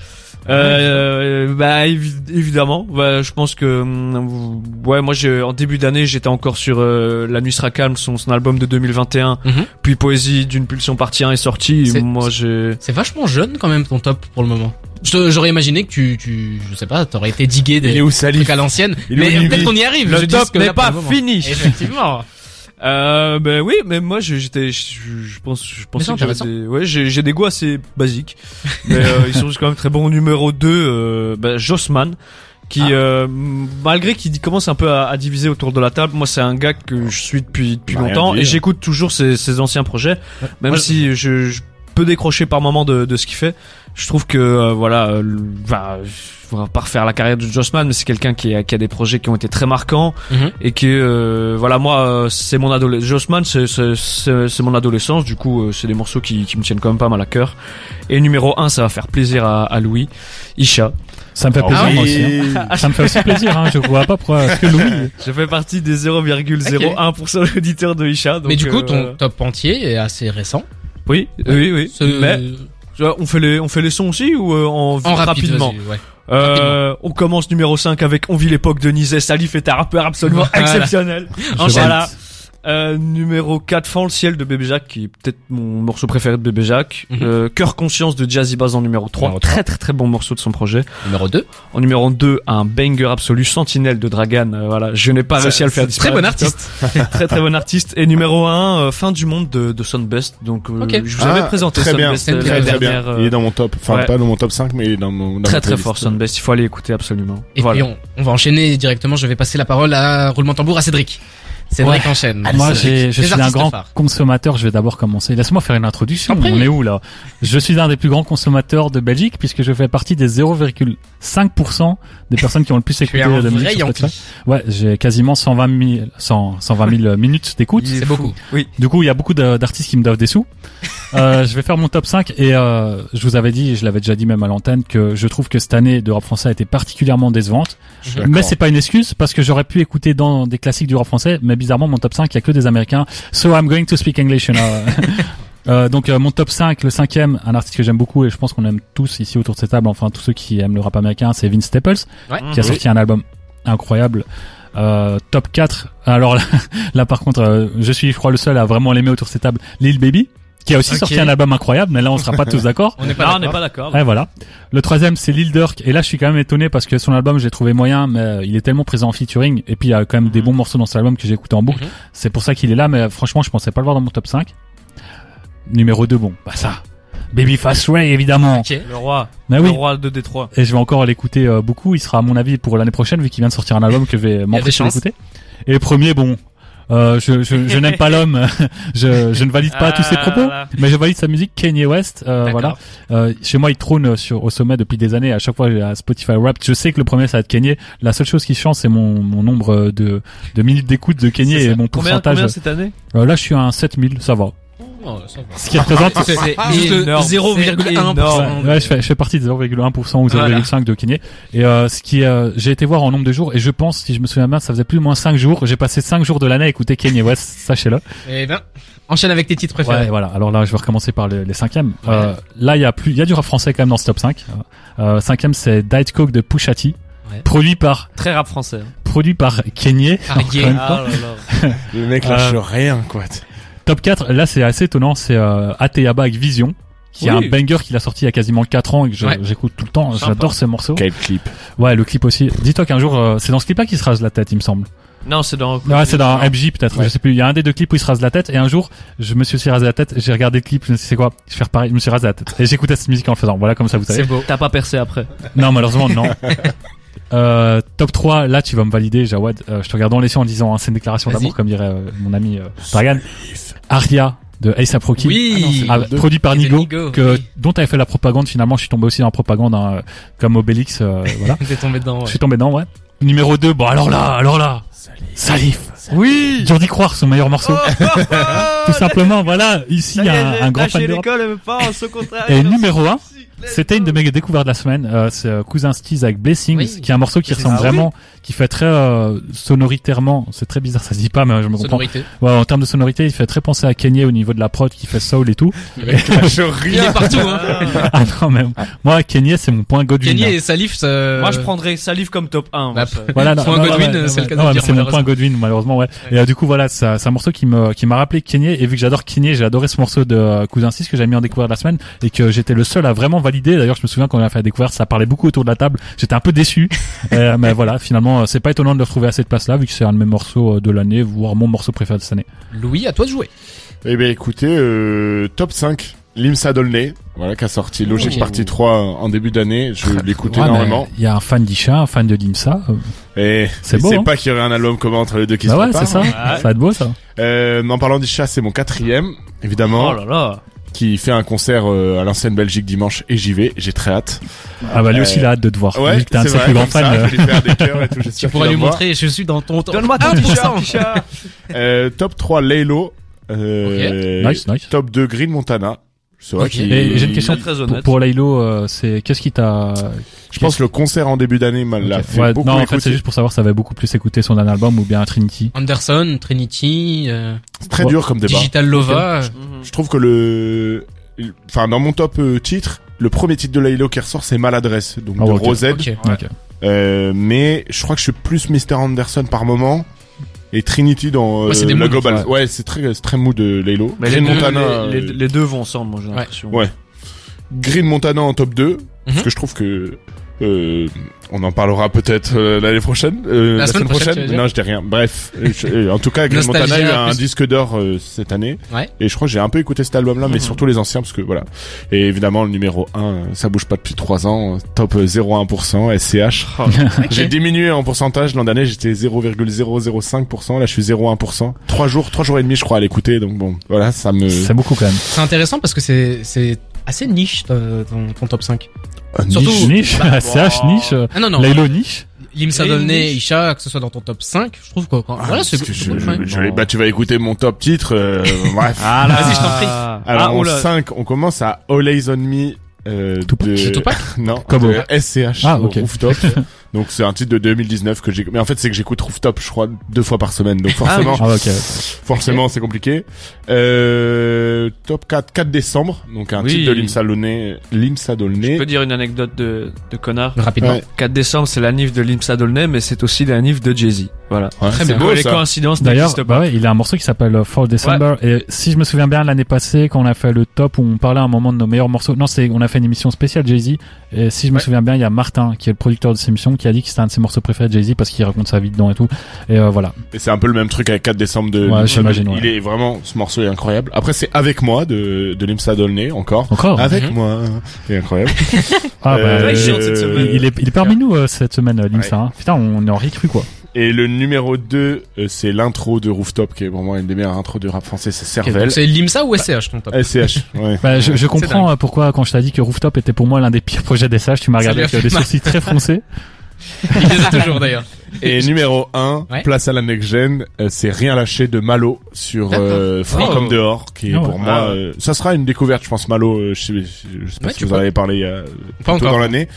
S3: Euh, bah évi- évidemment, bah, je pense que hum, ouais moi j'ai en début d'année j'étais encore sur euh, La nuit sera calme son, son album de 2021
S1: Mhm.
S3: puis Poésie d'une pulsion partie 1 est sorti et
S1: C'est-
S3: moi j'ai
S1: C'est vachement jeune quand même ton top pour le moment. J'aurais imaginé que tu, tu, je sais pas, t'aurais été digué
S4: Il est
S1: des
S4: où
S1: trucs à l'ancienne.
S4: Est
S1: Mais peut-être qu'on y arrive.
S3: Le
S1: je
S3: top n'est pas fini.
S1: Effectivement.
S3: Euh, ben oui, mais moi j'étais, je, pense, je pensais que j'avais des, ouais, j'ai, j'ai des goûts assez basiques, mais euh, ils sont quand même très bons. Au numéro 2, euh, ben, Jossman, qui
S1: Ah.
S3: euh, malgré qu'il commence un peu à, à diviser autour de la table, moi c'est un gars que je suis depuis depuis
S4: Bah,
S3: longtemps et j'écoute toujours ses, ses anciens projets, même
S1: Moi,
S3: si je, je peux décrocher par moment de, de ce qu'il fait. Je trouve que euh, voilà, euh, enfin, je vais pas refaire la carrière de Jossman, mais c'est quelqu'un qui a, qui a des projets qui ont été très marquants
S1: Mhm.
S3: et que euh, voilà moi euh, c'est mon adolescence Jossman c'est c'est c'est c'est mon adolescence du coup euh, c'est des morceaux qui qui me tiennent quand même pas mal à cœur et numéro 1 ça va faire plaisir à, à Louis Isha
S2: Ça me fait
S4: Ah
S2: plaisir
S1: oui.
S2: moi aussi. hein. Ça me fait aussi plaisir. Hein. Je vois pas pourquoi. Est-ce que Louis
S3: je fais partie des 0,01% d'auditeurs de Isha donc,
S1: Mais du coup,
S3: euh,
S1: ton top entier est assez récent.
S3: Oui oui oui mais vois, on fait les on fait les sons aussi ou euh, en,
S1: en rapide,
S3: rapidement
S1: ouais.
S3: euh, on commence numéro 5 avec On vit l'époque de Nizet Salif est un rappeur absolument exceptionnel. Voilà. Euh, numéro 4, Fan le ciel de Bébé Jacques, qui est peut-être mon morceau préféré de Bébé Jacques.
S1: Mhm.
S3: Euh, Cœur conscience de Jazzy Bass en numéro 3.
S1: Numéro trois.
S3: Très très très bon morceau de son projet.
S1: Numéro 2.
S3: En numéro 2, un banger absolu, Sentinelle de Dragan. Euh, voilà, je n'ai pas réussi à le faire
S1: Très
S3: disparaître.
S1: bon
S3: du
S1: artiste.
S3: très très bon artiste. Et numéro 1, Fin du monde de, de Sunbest. Donc euh,
S1: Ok.
S3: je vous avais
S4: Ah,
S3: présenté
S4: très bien,
S3: Sunbest euh,
S1: très,
S4: Très bien.
S3: euh,
S4: Il est dans mon top. Enfin,
S3: ouais.
S4: pas dans mon top 5, mais il est dans mon. dans
S3: Très très fort Sunbest. Il faut aller écouter absolument.
S1: Et
S3: voilà.
S1: puis on, on va enchaîner directement. Je vais passer la parole à roulement de tambour à Cédric. Cédric enchaîne.
S2: Moi, je
S1: Les
S2: suis un grand
S1: phares.
S2: consommateur. Je vais d'abord commencer. Laisse-moi faire une introduction.
S1: Après.
S2: On est où là? Je suis un des plus grands consommateurs de Belgique puisque je fais partie des 0,5% des personnes qui ont le plus écouté de musique. Ouais, j'ai quasiment 120 000, 100, 120 000 minutes d'écoute.
S1: C'est beaucoup.
S3: Oui.
S2: Du coup, il y a beaucoup d'artistes qui me doivent des sous. Euh, je vais faire mon top 5 et euh, je vous avais dit, je l'avais déjà dit même à l'antenne, que je trouve que cette année de rap français a été particulièrement décevante. Mais c'est pas une excuse parce que j'aurais pu écouter dans des classiques du rap français, mais bizarrement mon top 5 il y a que des Américains. So I'm going to speak English. You know. Euh, donc euh, mon top 5, le cinquième, un artiste que j'aime beaucoup et je pense qu'on aime tous ici autour de cette table, enfin tous ceux qui aiment le rap américain, c'est Vince Staples
S1: Ouais.
S2: qui a sorti un album incroyable. Euh, top 4, alors là, là, par contre, euh, je suis je crois le seul à vraiment l'aimer autour de cette table, Lil Baby, qui a aussi sorti un album incroyable, mais là on sera pas tous d'accord.
S1: On n'est
S3: pas d'accord.
S2: Ouais, voilà. Le troisième, c'est Lil Durk. Et là, je suis quand même étonné parce que son album, j'ai trouvé moyen, mais euh, il est tellement présent en featuring. Et puis, il y a quand même des
S3: Mhm.
S2: bons morceaux dans cet album que j'ai écouté en boucle.
S1: Mhm.
S2: C'est pour ça qu'il est là, mais euh, franchement, je pensais pas le voir dans mon top 5. Numéro 2, bon, bah ça. Baby Fast Ray, évidemment.
S3: Le roi.
S2: Mais
S3: Le roi de Détroit.
S2: Et je vais encore l'écouter euh, beaucoup. Il sera, à mon avis, pour l'année prochaine, vu qu'il vient de sortir un album que je vais m'empresser d'écouter. Et le premier, bon, Euh, je je, je n'aime pas l'homme. je je ne valide pas tous ses
S3: Ah,
S2: propos, mais je valide sa musique. Kanye West, euh, voilà. Euh, chez moi, il trône sur au sommet depuis des années. À chaque fois, j'ai à Spotify Rap. Je sais que le premier ça va être Kanye. La seule chose qui change, c'est mon mon nombre de de minutes d'écoute de Kanye et mon
S3: Combien,
S2: pourcentage.
S3: combien cette année?
S2: Euh, là, je suis à un 7000, ça va.
S1: Oh, ça va.
S2: Ce qui représente
S1: C'est juste le
S3: énorme.
S1: 0,1%.
S2: Ouais, ouais, je fais, je fais partie des 0,1% ou 0,5 de Kanye. Et euh, ce qui, euh, j'ai été voir en nombre de jours et je pense, si je me souviens bien, ça faisait plus ou moins 5 jours. J'ai passé 5 jours de l'année à écouter Kanye West, sachez-le.
S1: Eh ben, enchaîne avec tes titres
S2: Ouais,
S1: préférés.
S2: voilà. Alors là, je vais recommencer par les, les cinquièmes.
S1: Ouais.
S2: Euh, là, il y a plus, il y a du rap français quand même dans ce top 5. Euh, cinquième, c'est Diet Coke de Pusha T.
S1: Ouais.
S2: Produit par,
S3: Très rap français.
S2: produit par une
S3: Ah
S2: fois.
S3: là là.
S4: Le mec lâche
S2: Euh,
S4: rien, quoi.
S2: Top 4, là, c'est assez étonnant. C'est euh, Ateyaba avec Vision. Qui est un banger qu'il a sorti il y a quasiment 4 ans et que
S1: Ouais.
S2: j'écoute tout le temps. J'adore ce morceau.
S4: Quel clip.
S2: Ouais, le clip aussi. Dis-toi qu'un jour, euh, c'est dans ce clip-là qu'il se rase la tête, il me semble.
S3: Non, c'est dans.
S2: Ouais, c'est dans MJ peut-être,
S4: Ouais.
S2: je sais plus. Il y a un des deux clips où il se rase la tête et un jour, je me suis aussi rasé la tête, j'ai regardé le clip, je me suis dit c'est quoi? Je vais faire pareil, je me suis rasé la tête. Et j'écoutais cette musique en le faisant. Voilà comme ça vous savez.
S1: C'est beau.
S3: T'as pas percé après.
S2: Non, malheureusement non. Euh, top 3, là tu vas me valider Jawad. Euh, je te regarde dans les yeux en disant hein, c'est une déclaration d'amour comme dirait euh, mon ami euh, Dragan. Aria de A$AP Rocky.
S1: Oui.
S2: Ah, produit par Nigo,
S1: Nigo,
S2: que,
S1: oui.
S2: dont tu avais fait la propagande finalement je suis tombé aussi dans la propagande hein, comme Obélix euh, voilà
S1: tombé dedans.
S2: je suis tombé dedans ouais numéro 2 bon alors là alors là Salif
S3: Oui.
S2: dur d'y croire son meilleur morceau tout simplement voilà ici un, un grand fan de rap
S3: l'école, mais pas en ce contraire.
S2: et numéro 1 c'était une de mes découvertes de la semaine euh, c'est euh, Cousin Steez avec Blessings
S1: Oui.
S2: qui est un morceau qui ressemble
S1: ça.
S2: vraiment qui fait très euh, sonoritairement c'est très bizarre ça se dit pas mais je me comprends
S1: Sonorité.
S2: ouais, en termes de sonorité il fait très penser à Kanye au niveau de la prod qui fait soul et tout
S1: Il est partout, hein.
S2: ah non mais moi Kanye c'est mon point Godwin
S1: Kenny
S2: là.
S1: et Salif, ça...
S3: Moi, je prendrais Salif comme top 1.
S1: Bah,
S2: Voilà, non,
S1: Point
S2: non,
S1: Godwin,
S2: ouais,
S1: c'est le cas de
S2: mais c'est mon point. Godwin, malheureusement, ouais. Et euh, du coup, voilà, ça- c'est un morceau qui me, qui m'a rappelé Kanye. Et vu que j'adore Kanye, j'ai adoré ce morceau de euh, Cousin 6 que j'ai mis en découverte la semaine et que j'étais le seul à vraiment valider. D'ailleurs, je me souviens quand on a fait la découverte, ça parlait beaucoup autour de la table. J'étais un peu déçu. Euh, mais voilà, finalement, c'est pas étonnant de le retrouver à cette place-là vu que c'est un de mes morceaux de l'année, voire mon morceau préféré de cette année.
S1: Louis, à toi de jouer.
S4: Eh bien, écoutez, euh, top 5. Limsa Dolnay, voilà, qui a sorti Logic
S1: Ok.
S4: Partie 3 en début d'année. Je
S2: Ouais, mais
S4: énormément.
S2: Il y a un fan d'Isha, un fan de Limsa. euh,
S4: Et
S2: C'est beau,
S4: sait
S2: hein.
S4: pas qu'il y aurait un album commun entre les deux qui
S2: Bah
S4: se
S2: ouais, c'est ça. Ça va être beau, ça.
S4: Euh, en parlant d'Isha, c'est mon quatrième, évidemment,
S3: Oh là là.
S4: qui fait un concert euh, à l'ancienne Belgique dimanche et j'y vais. J'ai très hâte.
S2: Ah bah lui
S4: Euh,
S2: aussi, il a hâte de te voir.
S4: Ouais,
S2: t'es un de
S4: c'est
S2: ses plus grands
S4: ça,
S2: fans.
S4: je
S2: euh,
S4: vais lui faire des cœurs et tout.
S1: Tu pourras lui montrer, je suis dans ton...
S3: Donne-moi ton
S1: 1%.
S3: t-shirt.
S4: Euh, top 3, Laylo. Euh,
S2: Nice, nice.
S4: Top 2, Green Montana. C'est vrai
S1: Ok.
S4: qu'il-
S2: Et j'ai une question
S3: Très
S2: pour,
S3: honnête.
S2: pour Laylo, euh, c'est qu'est-ce qui t'a
S4: Je pense que le concert en début d'année m'a l'a
S2: Ok.
S4: fait
S2: Ouais,
S4: beaucoup
S2: non, en
S4: écouter.
S2: fait, c'est juste pour savoir si ça avait beaucoup plus écouté son dernier album ou bien Trinity.
S1: Anderson, Trinity, euh,
S4: C'est très
S2: Ouais.
S4: dur comme débat.
S1: Digital Lova.
S3: Mhm.
S4: Je trouve que le, enfin dans mon top euh, titre, le premier titre de Laylo qui ressort c'est Maladresse, donc
S2: Ah
S4: de
S2: ouais.
S4: Rosette.
S1: Ok.
S2: Ok.
S4: Euh, mais je crois que je suis plus Mr Anderson par moment et Trinity dans euh,
S1: Ouais, c'est des
S4: la global.
S2: ouais.
S4: Ouais, c'est très c'est très mou de Laylo.
S3: Mais les
S4: Green
S3: deux,
S4: Montana,
S3: les, les-
S4: euh,
S3: les deux vont ensemble, moi j'ai l'impression.
S4: Ouais. Green Montana en top 2 parce
S1: Mhm.
S4: que je trouve que euh, on en parlera peut-être euh, l'année prochaine, euh,
S1: La semaine prochaine, tu veux dire
S4: non, je dis rien. Bref, euh, je- euh, en tout cas, Green Montana a eu un
S1: plus.
S4: disque d'or euh, cette année.
S1: Ouais.
S4: Et je crois que j'ai un peu écouté cet album-là, mais
S3: Mhm.
S4: surtout les anciens parce que voilà. Et évidemment, le numéro 1, ça bouge pas depuis 3 ans, top euh, 0,1%, SCH. J'ai diminué en pourcentage. L'an dernier, j'étais 0,005%. Là, je suis 0,1%. Trois jours, trois jours et demi, je crois, à l'écouter. Donc bon, voilà, ça me.
S2: C'est beaucoup quand même.
S1: C'est intéressant parce que c'est c'est assez niche euh, ton, ton top 5.
S4: Un
S1: Surtout-
S4: niche.
S2: Niche,
S1: Bah,
S2: niche, euh,
S1: Ah non non.
S2: Laylo, niche.
S1: Limsa
S3: niche.
S1: Isha, que ce soit dans ton top 5, je trouve quand-
S4: Ah,
S1: voilà, c'est
S4: que je,
S1: cool,
S4: je- je- bah, tu vas écouter mon top titre. euh, bref.
S3: Ah là.
S1: Vas-y, je t'en prie.
S3: Ah,
S4: Alors
S3: oh
S4: en
S3: là.
S4: 5, on commence à All Eyes on Me. Euh,
S2: Tupac.
S4: de...
S1: Tupac
S4: Non,
S2: Kobo.
S4: de SCH
S2: Ah, ok.
S4: Rooftop. Donc c'est un titre de 2019 que j'ai. Mais en fait c'est que j'écoute Rooftop, je crois, deux fois par semaine. Donc forcément,
S2: Ah, ok.
S4: forcément c'est compliqué. Euh, top 4, 4 décembre. Donc un
S3: Oui.
S4: titre de Limsa Dolnay. Limsa
S3: Je
S4: Dolnay.
S3: peux dire une anecdote de, de connard.
S1: Rapidement.
S4: Ouais.
S3: 4 décembre, c'est la nif de Limsa Dolnay, mais c'est aussi la nif de Jay-Z. Voilà.
S4: Ouais,
S1: Très bien.
S4: beau
S3: les
S4: ça.
S3: coïncidences
S2: D'ailleurs,
S3: n'existent
S2: bah
S3: pas.
S2: ouais, il a un morceau qui s'appelle euh, For December. Et si je me souviens bien, l'année passée, quand on a fait le top où on parlait à un moment de nos meilleurs morceaux, non, c'est, on a fait une émission spéciale Jay-Z. Et si je me
S1: Ouais.
S2: souviens bien, il y a Martin, qui est le producteur de cette émission, qui a dit que c'était un de ses morceaux préférés de Jay-Z parce qu'il raconte sa vie dedans et tout. Et euh, voilà.
S4: Et c'est un peu le même truc avec 4 décembre de
S2: Ouais, j'imagine, ouais.
S4: Il est vraiment, ce morceau est incroyable. Après c'est Avec moi de, de Limsa Dolnay encore.
S2: Encore.
S4: Avec
S1: Mhm.
S4: moi. Il est incroyable.
S2: Ah, bah,
S4: Euh,
S3: semaine.
S2: il est, il est parmi nous euh, cette semaine, euh, Limsa. hein. Putain, on aurait cru quoi.
S4: Et le numéro 2, euh, c'est l'intro de Rooftop, qui est vraiment une des meilleures intros de rap français, c'est Cervelle.
S1: c'est Limsa ou SCH ton top?
S4: SCH, ouais.
S2: Bah, je, je
S1: C'est
S2: comprends euh, pourquoi quand je t'ai dit que Rooftop était pour moi l'un des pires projets d'SH, tu m'as regardé avec euh, des sourcils très foncés.
S1: Il les a toujours d'ailleurs.
S4: Et numéro 1,
S1: Ouais.
S4: place à la next gen, euh, c'est Rien lâché de Malo sur euh, Froid
S1: Oh.
S4: comme dehors, qui est
S2: Ah ouais.
S4: pour moi,
S3: Ah ouais.
S4: euh, ça sera une découverte, je pense, Malo, euh, je sais, je sais pas
S1: Ouais,
S4: si
S1: tu
S4: vous
S1: peux.
S4: en avez parlé il y a
S1: Pas encore.
S4: dans l'année.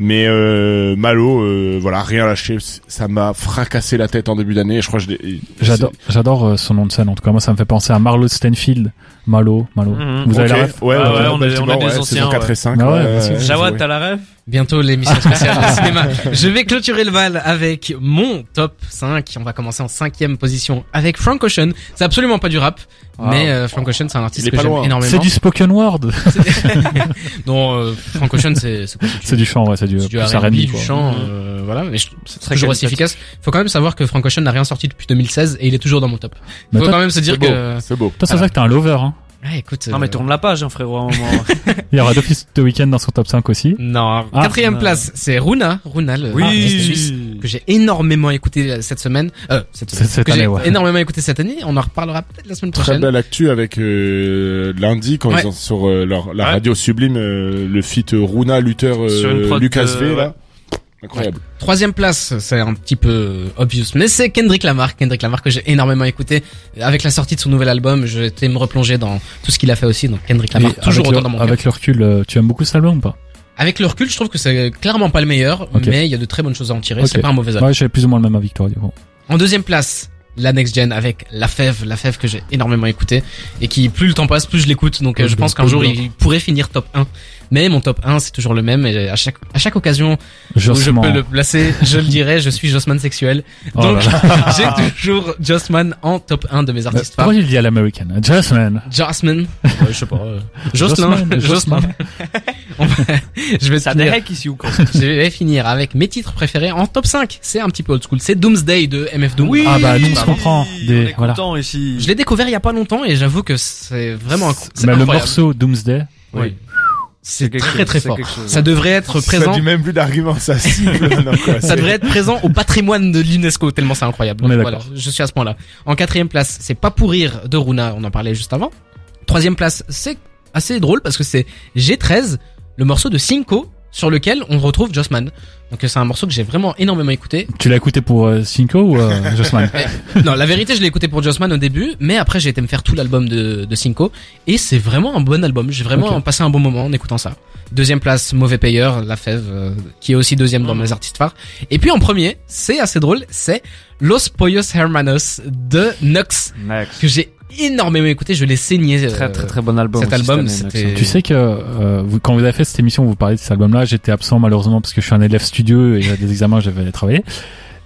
S4: Mais euh, Malo, euh, voilà, rien lâché, c- ça m'a fracassé la tête en début d'année. Je crois que je l'ai-
S2: J'adore, j'adore euh, son nom de scène. En tout cas, moi, ça me fait penser à Marlo Stenfield. Malo, Malo.
S3: Mhm.
S2: Vous avez la ref
S4: Ouais,
S3: Ah
S4: ouais,
S3: ouais, on est-
S4: Baltimore,
S3: on est des
S4: ouais,
S3: anciens,
S4: saison 4
S3: ouais.
S4: et 5.
S2: Ah ouais, bien sûr.
S3: Jawad, t'as la rêve
S1: Bientôt l'émission spéciale de cinéma. Je vais clôturer le bal avec mon top 5. On va commencer en cinquième position avec Frank Ocean. C'est absolument pas du rap, mais euh, Frank Ocean c'est un artiste
S4: est
S1: que
S4: pas
S1: j'aime
S4: loin.
S1: énormément.
S2: C'est du spoken word.
S1: Non, euh, Frank Ocean c'est c'est
S2: du chant, ouais, c'est du,
S1: C'est du
S2: plus
S1: R&B, du
S2: quoi.
S1: chant,
S3: Mhm.
S1: euh, voilà. Mais je- c'est
S3: très
S1: toujours aussi efficace. Faut quand même savoir que Frank Ocean n'a rien sorti depuis 2016 et il est toujours dans mon top. Faut quand même se dire
S4: C'est beau,
S1: que.
S4: c'est beau.
S2: toi, c'est vrai que t'es un lover, hein.
S1: Ouais, écoute.
S3: Non mais
S1: euh,
S3: tourne la page hein, frérot à un moment.
S2: Il y aura d'office de week-end dans son top 5 aussi.
S1: Non.
S2: Ah,
S1: Quatrième
S3: non.
S1: place, c'est Runa, Runa, le artiste suisse que j'ai énormément écouté euh, cette semaine. Euh, cette semaine.
S2: Cette-
S1: que
S2: année, ouais.
S1: énormément écouté cette année. On en reparlera peut-être la semaine
S4: Très
S1: prochaine.
S4: belle actu avec euh, lundi quand
S1: Ouais.
S4: ils ont sur euh, leur, la
S3: Ouais.
S4: radio sublime euh, le feat Runa Luther euh, Lucas
S3: euh,
S4: V là.
S3: Ouais.
S4: Incroyable.
S1: Troisième place, c'est un petit peu obvious, mais c'est Kendrick Lamar. Kendrick Lamar que j'ai énormément écouté. Avec la sortie de son nouvel album, j'ai été me replonger dans tout ce qu'il a fait aussi. Donc Kendrick Lamar,
S2: Et
S1: toujours autant
S2: le,
S1: dans mon cœur.
S2: avec le recul, euh, tu aimes beaucoup cet album ou pas?
S1: Avec le recul, je trouve que c'est clairement pas le meilleur, mais il y a de très bonnes choses à en tirer. C'est pas un mauvais album.
S2: Ouais, j'ai plus ou moins le même avec toi, du coup.
S1: En deuxième place, la Next Gen avec La Fève, La Fève que j'ai énormément écouté et qui plus le temps passe, plus je l'écoute. Donc euh, je pense qu'un jour il pourrait finir top 1. Mais mon top 1 c'est toujours le même et à chaque à chaque occasion où je
S2: Jossman.
S1: peux le placer, je le dirais, je suis Jossman sexuel.
S2: Oh
S1: Donc j'ai toujours Jossman en top 1 de mes
S2: Euh,
S1: artistes phares.
S2: Pourquoi le dis à l'américaine? Jossman.
S1: Jossman, ouais, je sais pas. euh, Jocelyn,
S2: Jossman.
S1: On va- je vais
S3: Ça
S1: finir,
S3: dérèque ici ou quoi?
S1: Je vais finir avec mes titres préférés en top 5. C'est un petit peu old school. C'est Doomsday de MF Doom.
S2: Ah bah, nous, on se
S1: Pardon.
S2: comprend.
S3: on
S2: Des- voilà.
S3: ici.
S1: Je l'ai découvert il y a pas longtemps et j'avoue que c'est vraiment c'est
S2: Mais le
S1: incroyable.
S2: morceau Doomsday,
S1: Oui. C'est très
S3: chose,
S1: très fort. Ça devrait être
S4: Ça
S1: présent.
S4: dit même plus d'arguments, ça
S1: Ça devrait être présent au patrimoine de l'UNESCO tellement c'est incroyable. Donc, voilà, je suis à ce point-là. En quatrième place, c'est pas pour rire de Runa, on en parlait juste avant. Troisième place, c'est assez drôle parce que c'est G13, le morceau de Cinco sur lequel on retrouve Jossman. Donc euh, c'est un morceau que j'ai vraiment énormément écouté.
S2: tu l'as écouté pour euh, Cinco ou euh, Jossman
S1: non, la vérité, je l'ai écouté pour Jossman au début, mais après j'ai été me faire tout l'album de, de Cinco et c'est vraiment un bon album. J'ai vraiment passé un bon moment en écoutant ça. Deuxième place, Mauvais Payeur, La Fève, euh, qui est aussi deuxième dans mes artistes phares. Et puis en premier, c'est assez drôle, c'est Los Pollos Hermanos de Nux,
S3: Next.
S1: que j'ai énormément écouté. Je l'ai saigné. euh,
S3: Très très très bon album.
S1: cet album, c'était-.
S2: Tu sais que euh, vous, quand vous avez fait cette émission, vous parlez de cet album-là, j'étais absent malheureusement parce que je suis un élève studieux et des examens, j'avais travaillé.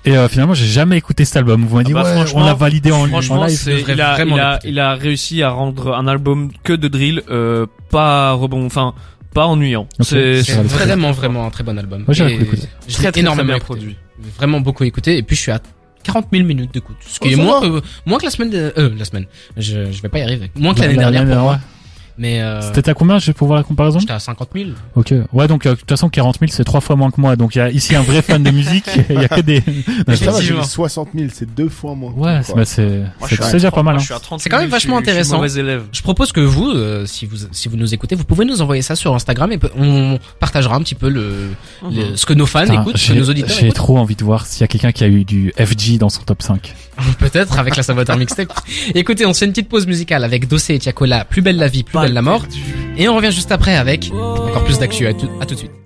S2: Et euh, finalement, j'ai jamais écouté cet album. Vous m'avez dit,
S3: Ah bah,
S2: ouais,
S3: franchement-
S2: on l'a validé en, en
S3: Franchement,
S2: live.
S3: il a, il a,
S1: l'écouter.
S3: il a réussi à rendre un album que de drill, euh, pas rebond, enfin, pas ennuyant. C'est,
S1: vraiment vraiment un très bon album.
S2: Moi,
S3: Très,
S1: l'ai
S3: très,
S1: énormément
S3: très bien
S1: écouté.
S3: produit.
S1: Vraiment beaucoup écouté. Et puis je suis à 40 000 minutes d'écoute. Ce qui
S4: Oh,
S1: est
S4: ça
S1: moins que, moins que la semaine de, euh, la semaine. Je, je vais pas y arriver. Moins que l'année
S2: La-
S1: dernière
S2: l'année
S1: pour moi. Mais, euh,
S2: C'était à combien, juste pour voir la comparaison
S1: j'étais à 50 000.
S2: Ok. Ouais, donc euh, de toute façon, 40 000, c'est trois fois moins que moi. Donc il y a ici un vrai fan de musique. Il y a que des.
S4: Ça va, j'ai
S1: Effectivement.
S4: eu 60 000, c'est deux fois moins.
S2: Ouais, bah, c'est c'est-
S3: je
S2: déjà
S3: 30,
S2: pas mal. Hein.
S3: je suis à 30
S1: C'est quand même
S3: 000,
S1: vachement
S3: je je
S1: intéressant. Je propose que vous, euh, si vous, si vous nous écoutez, vous pouvez nous envoyer ça sur Instagram et on partagera un petit peu le, le- ce que nos fans écoutent, ce que nos auditeurs
S2: J'ai trop envie de voir s'il y a quelqu'un qui a eu du FG dans son top 5.
S1: Peut-être avec la Saboteur Mixtape. Écoutez, on se fait une petite pause musicale avec Dossé et Tiakola, Plus belle la vie, plus Et on revient juste après avec encore plus d'actu. À à tout de suite.